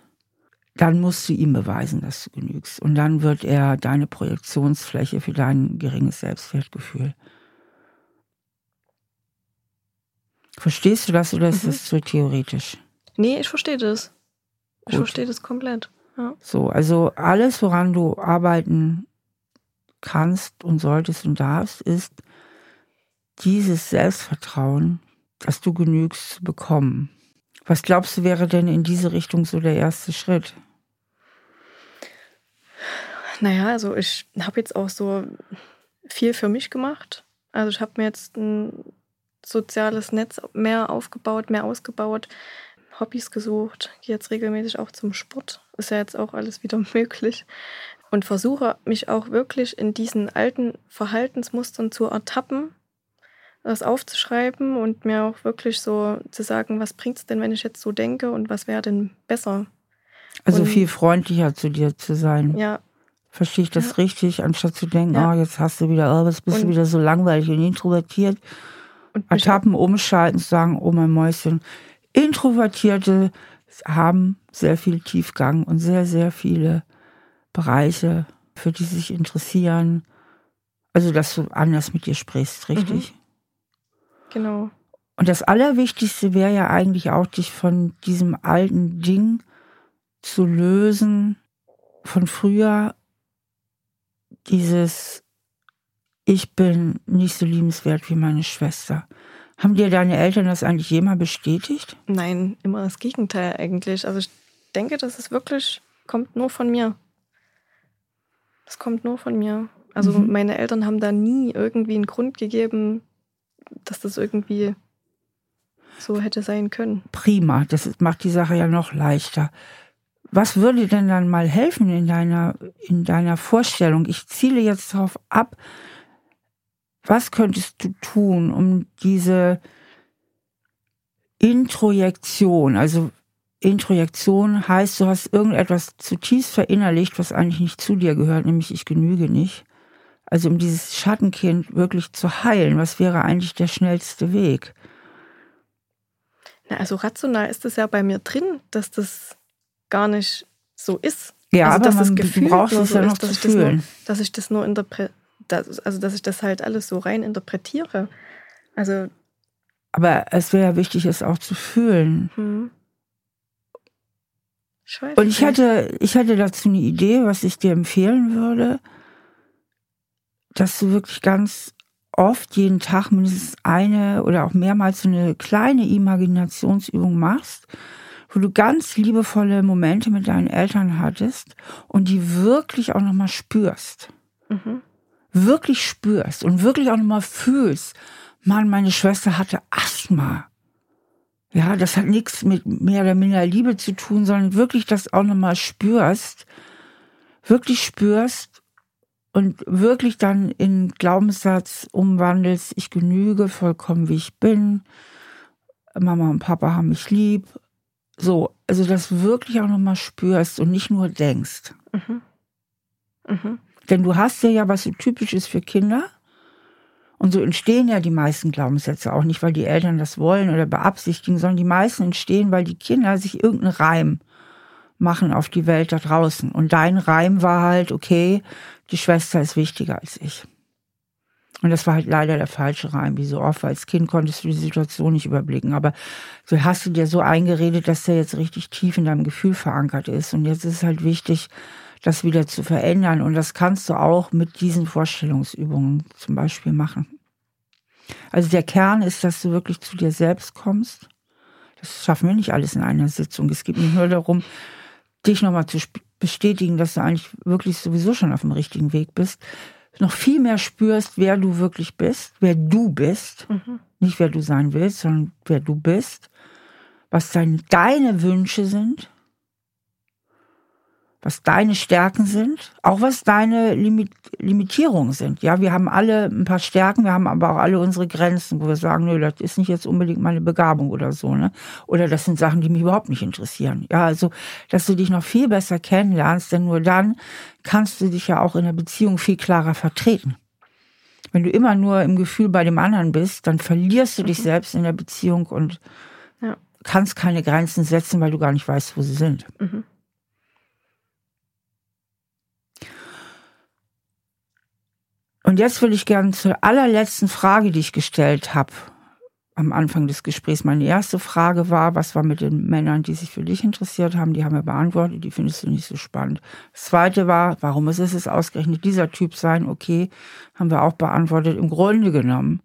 dann musst du ihm beweisen, dass du genügst. Und dann wird er deine Projektionsfläche für dein geringes Selbstwertgefühl. Verstehst du das oder ist mhm. das zu theoretisch? Nee, ich verstehe das. Ich Gut. verstehe das komplett. Ja. So, also alles, woran du arbeiten kannst und solltest und darfst, ist dieses Selbstvertrauen, dass du genügst zu bekommen. Was glaubst du, wäre denn in diese Richtung so der erste Schritt? Naja, also ich habe jetzt auch so viel für mich gemacht. Also ich habe mir jetzt ein soziales Netz mehr aufgebaut, mehr ausgebaut, Hobbys gesucht, gehe jetzt regelmäßig auch zum Sport. Ist ja jetzt auch alles wieder [laughs] möglich. Und versuche mich auch wirklich in diesen alten Verhaltensmustern zu ertappen, das aufzuschreiben und mir auch wirklich so zu sagen, was bringt es denn, wenn ich jetzt so denke und was wäre denn besser. Also und, viel freundlicher zu dir zu sein. Ja. Verstehe ich das ja. richtig, anstatt zu denken, ja. oh, jetzt hast du wieder, oh, was bist und, du wieder so langweilig und introvertiert. Ertappen, umschalten, sagen, oh mein Mäuschen. Introvertierte haben sehr viel Tiefgang und sehr, sehr viele Bereiche, für die sie sich interessieren. Also, dass du anders mit dir sprichst, richtig? Mhm. Genau. Und das Allerwichtigste wäre ja eigentlich auch, dich von diesem alten Ding zu lösen, von früher dieses ich bin nicht so liebenswert wie meine Schwester. Haben dir deine Eltern das eigentlich jemals bestätigt? Nein, immer das Gegenteil eigentlich. Also ich denke, das ist wirklich, kommt nur von mir. Das kommt nur von mir. Also mhm. meine Eltern haben da nie irgendwie einen Grund gegeben, dass das irgendwie so hätte sein können. Prima, das macht die Sache ja noch leichter. Was würde denn dann mal helfen in deiner, in deiner Vorstellung? Ich ziele jetzt darauf ab, was könntest du tun, um diese Introjektion, also Introjektion heißt, du hast irgendetwas zutiefst verinnerlicht, was eigentlich nicht zu dir gehört, nämlich ich genüge nicht. Also um dieses Schattenkind wirklich zu heilen, was wäre eigentlich der schnellste Weg? Na, also rational ist es ja bei mir drin, dass das gar nicht so ist. Ja, also, aber man, du brauchst es ja noch ist, zu fühlen. Nur, dass ich das nur interpretiere das, also dass ich das halt alles so rein interpretiere. Also. Aber es wäre ja wichtig, es auch zu fühlen. Hm. Und ich hatte, ich hatte dazu eine Idee, was ich dir empfehlen würde, dass du wirklich ganz oft jeden Tag mindestens eine oder auch mehrmals so eine kleine Imaginationsübung machst, wo du ganz liebevolle Momente mit deinen Eltern hattest und die wirklich auch nochmal spürst. Mhm wirklich spürst und wirklich auch nochmal fühlst, Mann, meine Schwester hatte Asthma. Ja, das hat nichts mit mehr oder minder Liebe zu tun, sondern wirklich das auch nochmal spürst, wirklich spürst und wirklich dann in Glaubenssatz umwandelst, ich genüge vollkommen wie ich bin, Mama und Papa haben mich lieb. So, also das wirklich auch nochmal spürst und nicht nur denkst. Mhm. Mhm. Denn du hast ja, ja, was so typisch ist für Kinder. Und so entstehen ja die meisten Glaubenssätze auch nicht, weil die Eltern das wollen oder beabsichtigen, sondern die meisten entstehen, weil die Kinder sich irgendeinen Reim machen auf die Welt da draußen. Und dein Reim war halt, okay, die Schwester ist wichtiger als ich. Und das war halt leider der falsche Reim, wie so oft. Als Kind konntest du die Situation nicht überblicken. Aber so hast du dir so eingeredet, dass der jetzt richtig tief in deinem Gefühl verankert ist. Und jetzt ist es halt wichtig, das wieder zu verändern. Und das kannst du auch mit diesen Vorstellungsübungen zum Beispiel machen. Also der Kern ist, dass du wirklich zu dir selbst kommst. Das schaffen wir nicht alles in einer Sitzung. Es geht nicht nur darum, dich nochmal zu bestätigen, dass du eigentlich wirklich sowieso schon auf dem richtigen Weg bist. Noch viel mehr spürst, wer du wirklich bist, wer du bist. Mhm. Nicht wer du sein willst, sondern wer du bist. Was dein, deine Wünsche sind was deine Stärken sind, auch was deine Limit Limitierungen sind. Ja, wir haben alle ein paar Stärken, wir haben aber auch alle unsere Grenzen, wo wir sagen, nö, das ist nicht jetzt unbedingt meine Begabung oder so, ne? Oder das sind Sachen, die mich überhaupt nicht interessieren. Ja, also, dass du dich noch viel besser kennenlernst, denn nur dann kannst du dich ja auch in der Beziehung viel klarer vertreten. Wenn du immer nur im Gefühl bei dem anderen bist, dann verlierst du dich mhm. selbst in der Beziehung und ja. kannst keine Grenzen setzen, weil du gar nicht weißt, wo sie sind. Mhm. Und jetzt will ich gerne zur allerletzten Frage, die ich gestellt habe am Anfang des Gesprächs. Meine erste Frage war, was war mit den Männern, die sich für dich interessiert haben? Die haben wir beantwortet, die findest du nicht so spannend. Das zweite war, warum ist es ausgerechnet dieser Typ sein? Okay, haben wir auch beantwortet. Im Grunde genommen,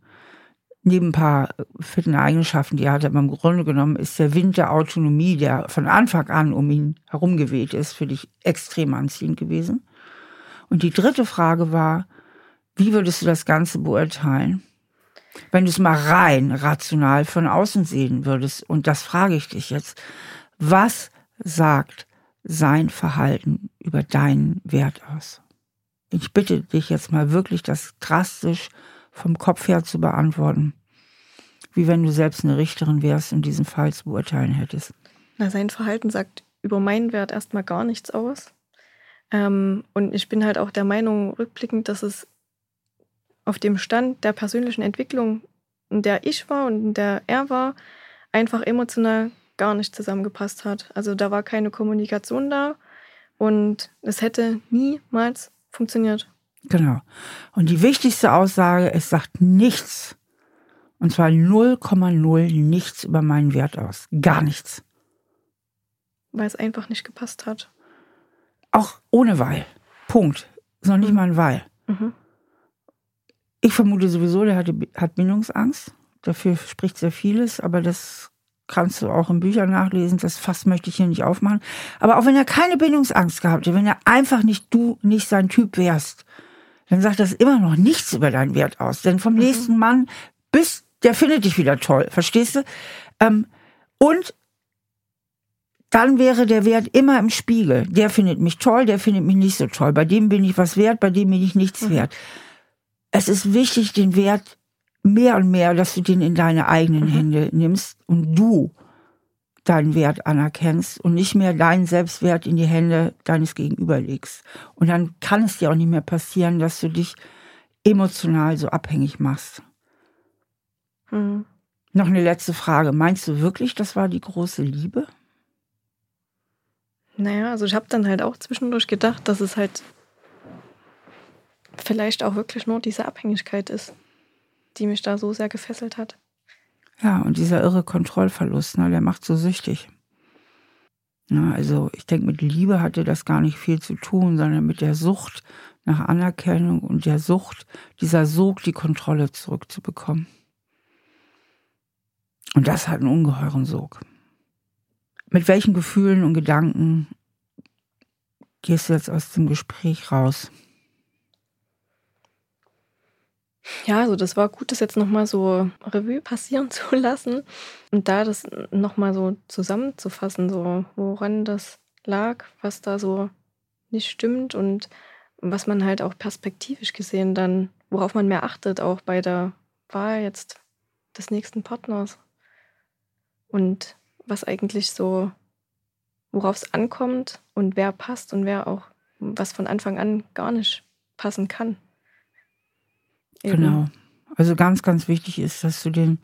neben ein paar fitten Eigenschaften, die er hatte, aber im Grunde genommen ist der Wind der Autonomie, der von Anfang an um ihn herumgeweht ist, für dich extrem anziehend gewesen. Und die dritte Frage war, wie würdest du das Ganze beurteilen? Wenn du es mal rein rational von außen sehen würdest, und das frage ich dich jetzt, was sagt sein Verhalten über deinen Wert aus? Ich bitte dich jetzt mal wirklich, das drastisch vom Kopf her zu beantworten, wie wenn du selbst eine Richterin wärst und diesen Fall zu beurteilen hättest. Na, sein Verhalten sagt über meinen Wert erstmal gar nichts aus. Ähm, und ich bin halt auch der Meinung, rückblickend, dass es auf dem Stand der persönlichen Entwicklung, in der ich war und in der er war, einfach emotional gar nicht zusammengepasst hat. Also da war keine Kommunikation da und es hätte niemals funktioniert. Genau. Und die wichtigste Aussage, es sagt nichts. Und zwar 0,0 nichts über meinen Wert aus. Gar nichts. Weil es einfach nicht gepasst hat. Auch ohne Weil. Punkt. Ist noch nicht mhm. mal ein Weil. Mhm. Ich vermute sowieso, der hatte, hat Bindungsangst. Dafür spricht sehr vieles, aber das kannst du auch in Büchern nachlesen. Das Fass möchte ich hier nicht aufmachen. Aber auch wenn er keine Bindungsangst gehabt hätte, wenn er einfach nicht du nicht sein Typ wärst, dann sagt das immer noch nichts über deinen Wert aus. Denn vom mhm. nächsten Mann bis, der findet dich wieder toll. Verstehst du? Ähm, und dann wäre der Wert immer im Spiegel. Der findet mich toll, der findet mich nicht so toll. Bei dem bin ich was wert, bei dem bin ich nichts mhm. wert. Es ist wichtig, den Wert mehr und mehr, dass du den in deine eigenen mhm. Hände nimmst und du deinen Wert anerkennst und nicht mehr deinen Selbstwert in die Hände deines Gegenüber legst. Und dann kann es dir auch nicht mehr passieren, dass du dich emotional so abhängig machst. Mhm. Noch eine letzte Frage. Meinst du wirklich, das war die große Liebe? Naja, also ich habe dann halt auch zwischendurch gedacht, dass es halt vielleicht auch wirklich nur diese Abhängigkeit ist, die mich da so sehr gefesselt hat. Ja, und dieser irre Kontrollverlust, ne, der macht so süchtig. Ja, also ich denke, mit Liebe hatte das gar nicht viel zu tun, sondern mit der Sucht nach Anerkennung und der Sucht, dieser Sog, die Kontrolle zurückzubekommen. Und das hat einen ungeheuren Sog. Mit welchen Gefühlen und Gedanken gehst du jetzt aus dem Gespräch raus? Ja, also das war gut, das jetzt nochmal so Revue passieren [laughs] zu lassen und da das nochmal so zusammenzufassen, so woran das lag, was da so nicht stimmt und was man halt auch perspektivisch gesehen dann, worauf man mehr achtet, auch bei der Wahl jetzt des nächsten Partners. Und was eigentlich so, worauf es ankommt und wer passt und wer auch, was von Anfang an gar nicht passen kann. Genau. Also ganz, ganz wichtig ist, dass du den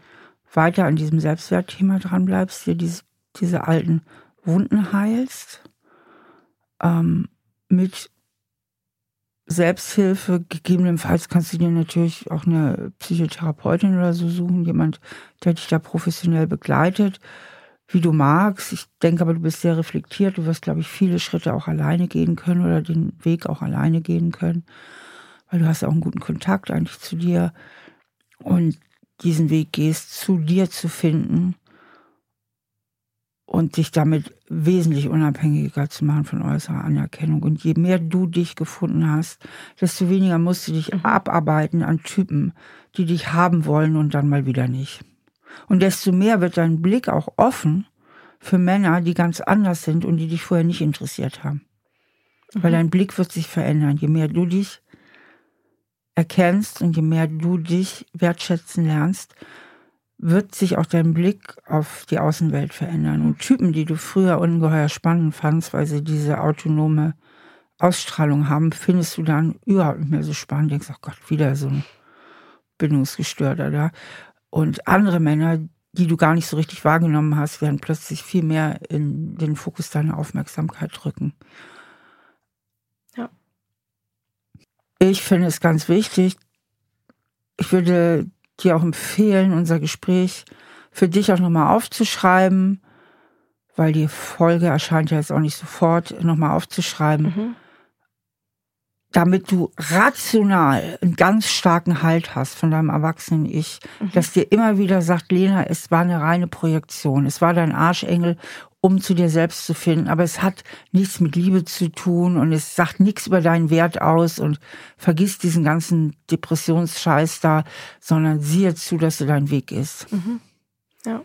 weiter an diesem Selbstwertthema dran bleibst, dir diese, diese alten Wunden heilst, ähm, mit Selbsthilfe, gegebenenfalls kannst du dir natürlich auch eine Psychotherapeutin oder so suchen, jemand, der dich da professionell begleitet, wie du magst. Ich denke aber, du bist sehr reflektiert. Du wirst, glaube ich, viele Schritte auch alleine gehen können oder den Weg auch alleine gehen können, weil du hast auch einen guten Kontakt eigentlich zu dir und diesen Weg gehst, zu dir zu finden und dich damit wesentlich unabhängiger zu machen von äußerer Anerkennung. Und je mehr du dich gefunden hast, desto weniger musst du dich mhm. abarbeiten an Typen, die dich haben wollen und dann mal wieder nicht. Und desto mehr wird dein Blick auch offen für Männer, die ganz anders sind und die dich vorher nicht interessiert haben. Mhm. Weil dein Blick wird sich verändern. Je mehr du dich erkennst und je mehr du dich wertschätzen lernst, wird sich auch dein Blick auf die Außenwelt verändern. Und Typen, die du früher ungeheuer spannend fandst, weil sie diese autonome Ausstrahlung haben, findest du dann überhaupt nicht mehr so spannend. Denkst, oh Gott, wieder so ein Bindungsgestörter da. Und andere Männer, die du gar nicht so richtig wahrgenommen hast, werden plötzlich viel mehr in den Fokus deiner Aufmerksamkeit drücken. Ja. Ich finde es ganz wichtig. Ich würde dir auch empfehlen, unser Gespräch für dich auch nochmal aufzuschreiben, weil die Folge erscheint ja jetzt auch nicht sofort, nochmal aufzuschreiben, mhm. damit du rational einen ganz starken Halt hast von deinem erwachsenen Ich, mhm. dass dir immer wieder sagt, Lena, es war eine reine Projektion, es war dein Arschengel um zu dir selbst zu finden. Aber es hat nichts mit Liebe zu tun und es sagt nichts über deinen Wert aus und vergiss diesen ganzen Depressionsscheiß da, sondern siehe zu, dass du deinen Weg gehst. Mhm. Ja.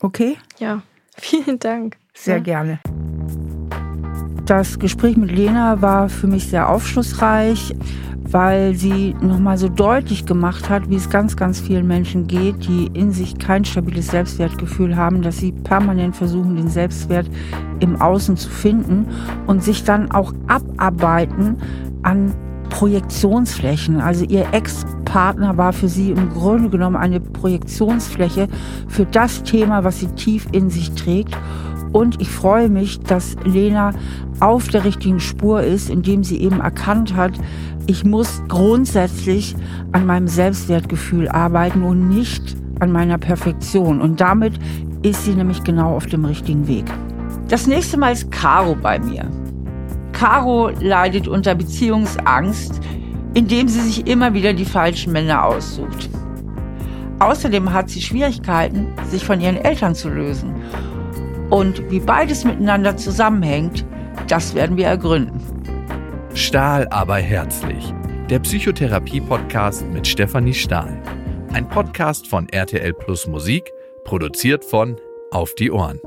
Okay? Ja, [laughs] vielen Dank. Sehr ja. gerne. Das Gespräch mit Lena war für mich sehr aufschlussreich weil sie nochmal so deutlich gemacht hat, wie es ganz, ganz vielen Menschen geht, die in sich kein stabiles Selbstwertgefühl haben, dass sie permanent versuchen, den Selbstwert im Außen zu finden und sich dann auch abarbeiten an Projektionsflächen. Also ihr Ex-Partner war für sie im Grunde genommen eine Projektionsfläche für das Thema, was sie tief in sich trägt. Und ich freue mich, dass Lena auf der richtigen Spur ist, indem sie eben erkannt hat, ich muss grundsätzlich an meinem Selbstwertgefühl arbeiten und nicht an meiner Perfektion. Und damit ist sie nämlich genau auf dem richtigen Weg. Das nächste Mal ist Caro bei mir. Caro leidet unter Beziehungsangst, indem sie sich immer wieder die falschen Männer aussucht. Außerdem hat sie Schwierigkeiten, sich von ihren Eltern zu lösen. Und wie beides miteinander zusammenhängt, das werden wir ergründen. Stahl aber herzlich. Der Psychotherapie-Podcast mit Stefanie Stahl. Ein Podcast von RTL Plus Musik, produziert von Auf die Ohren.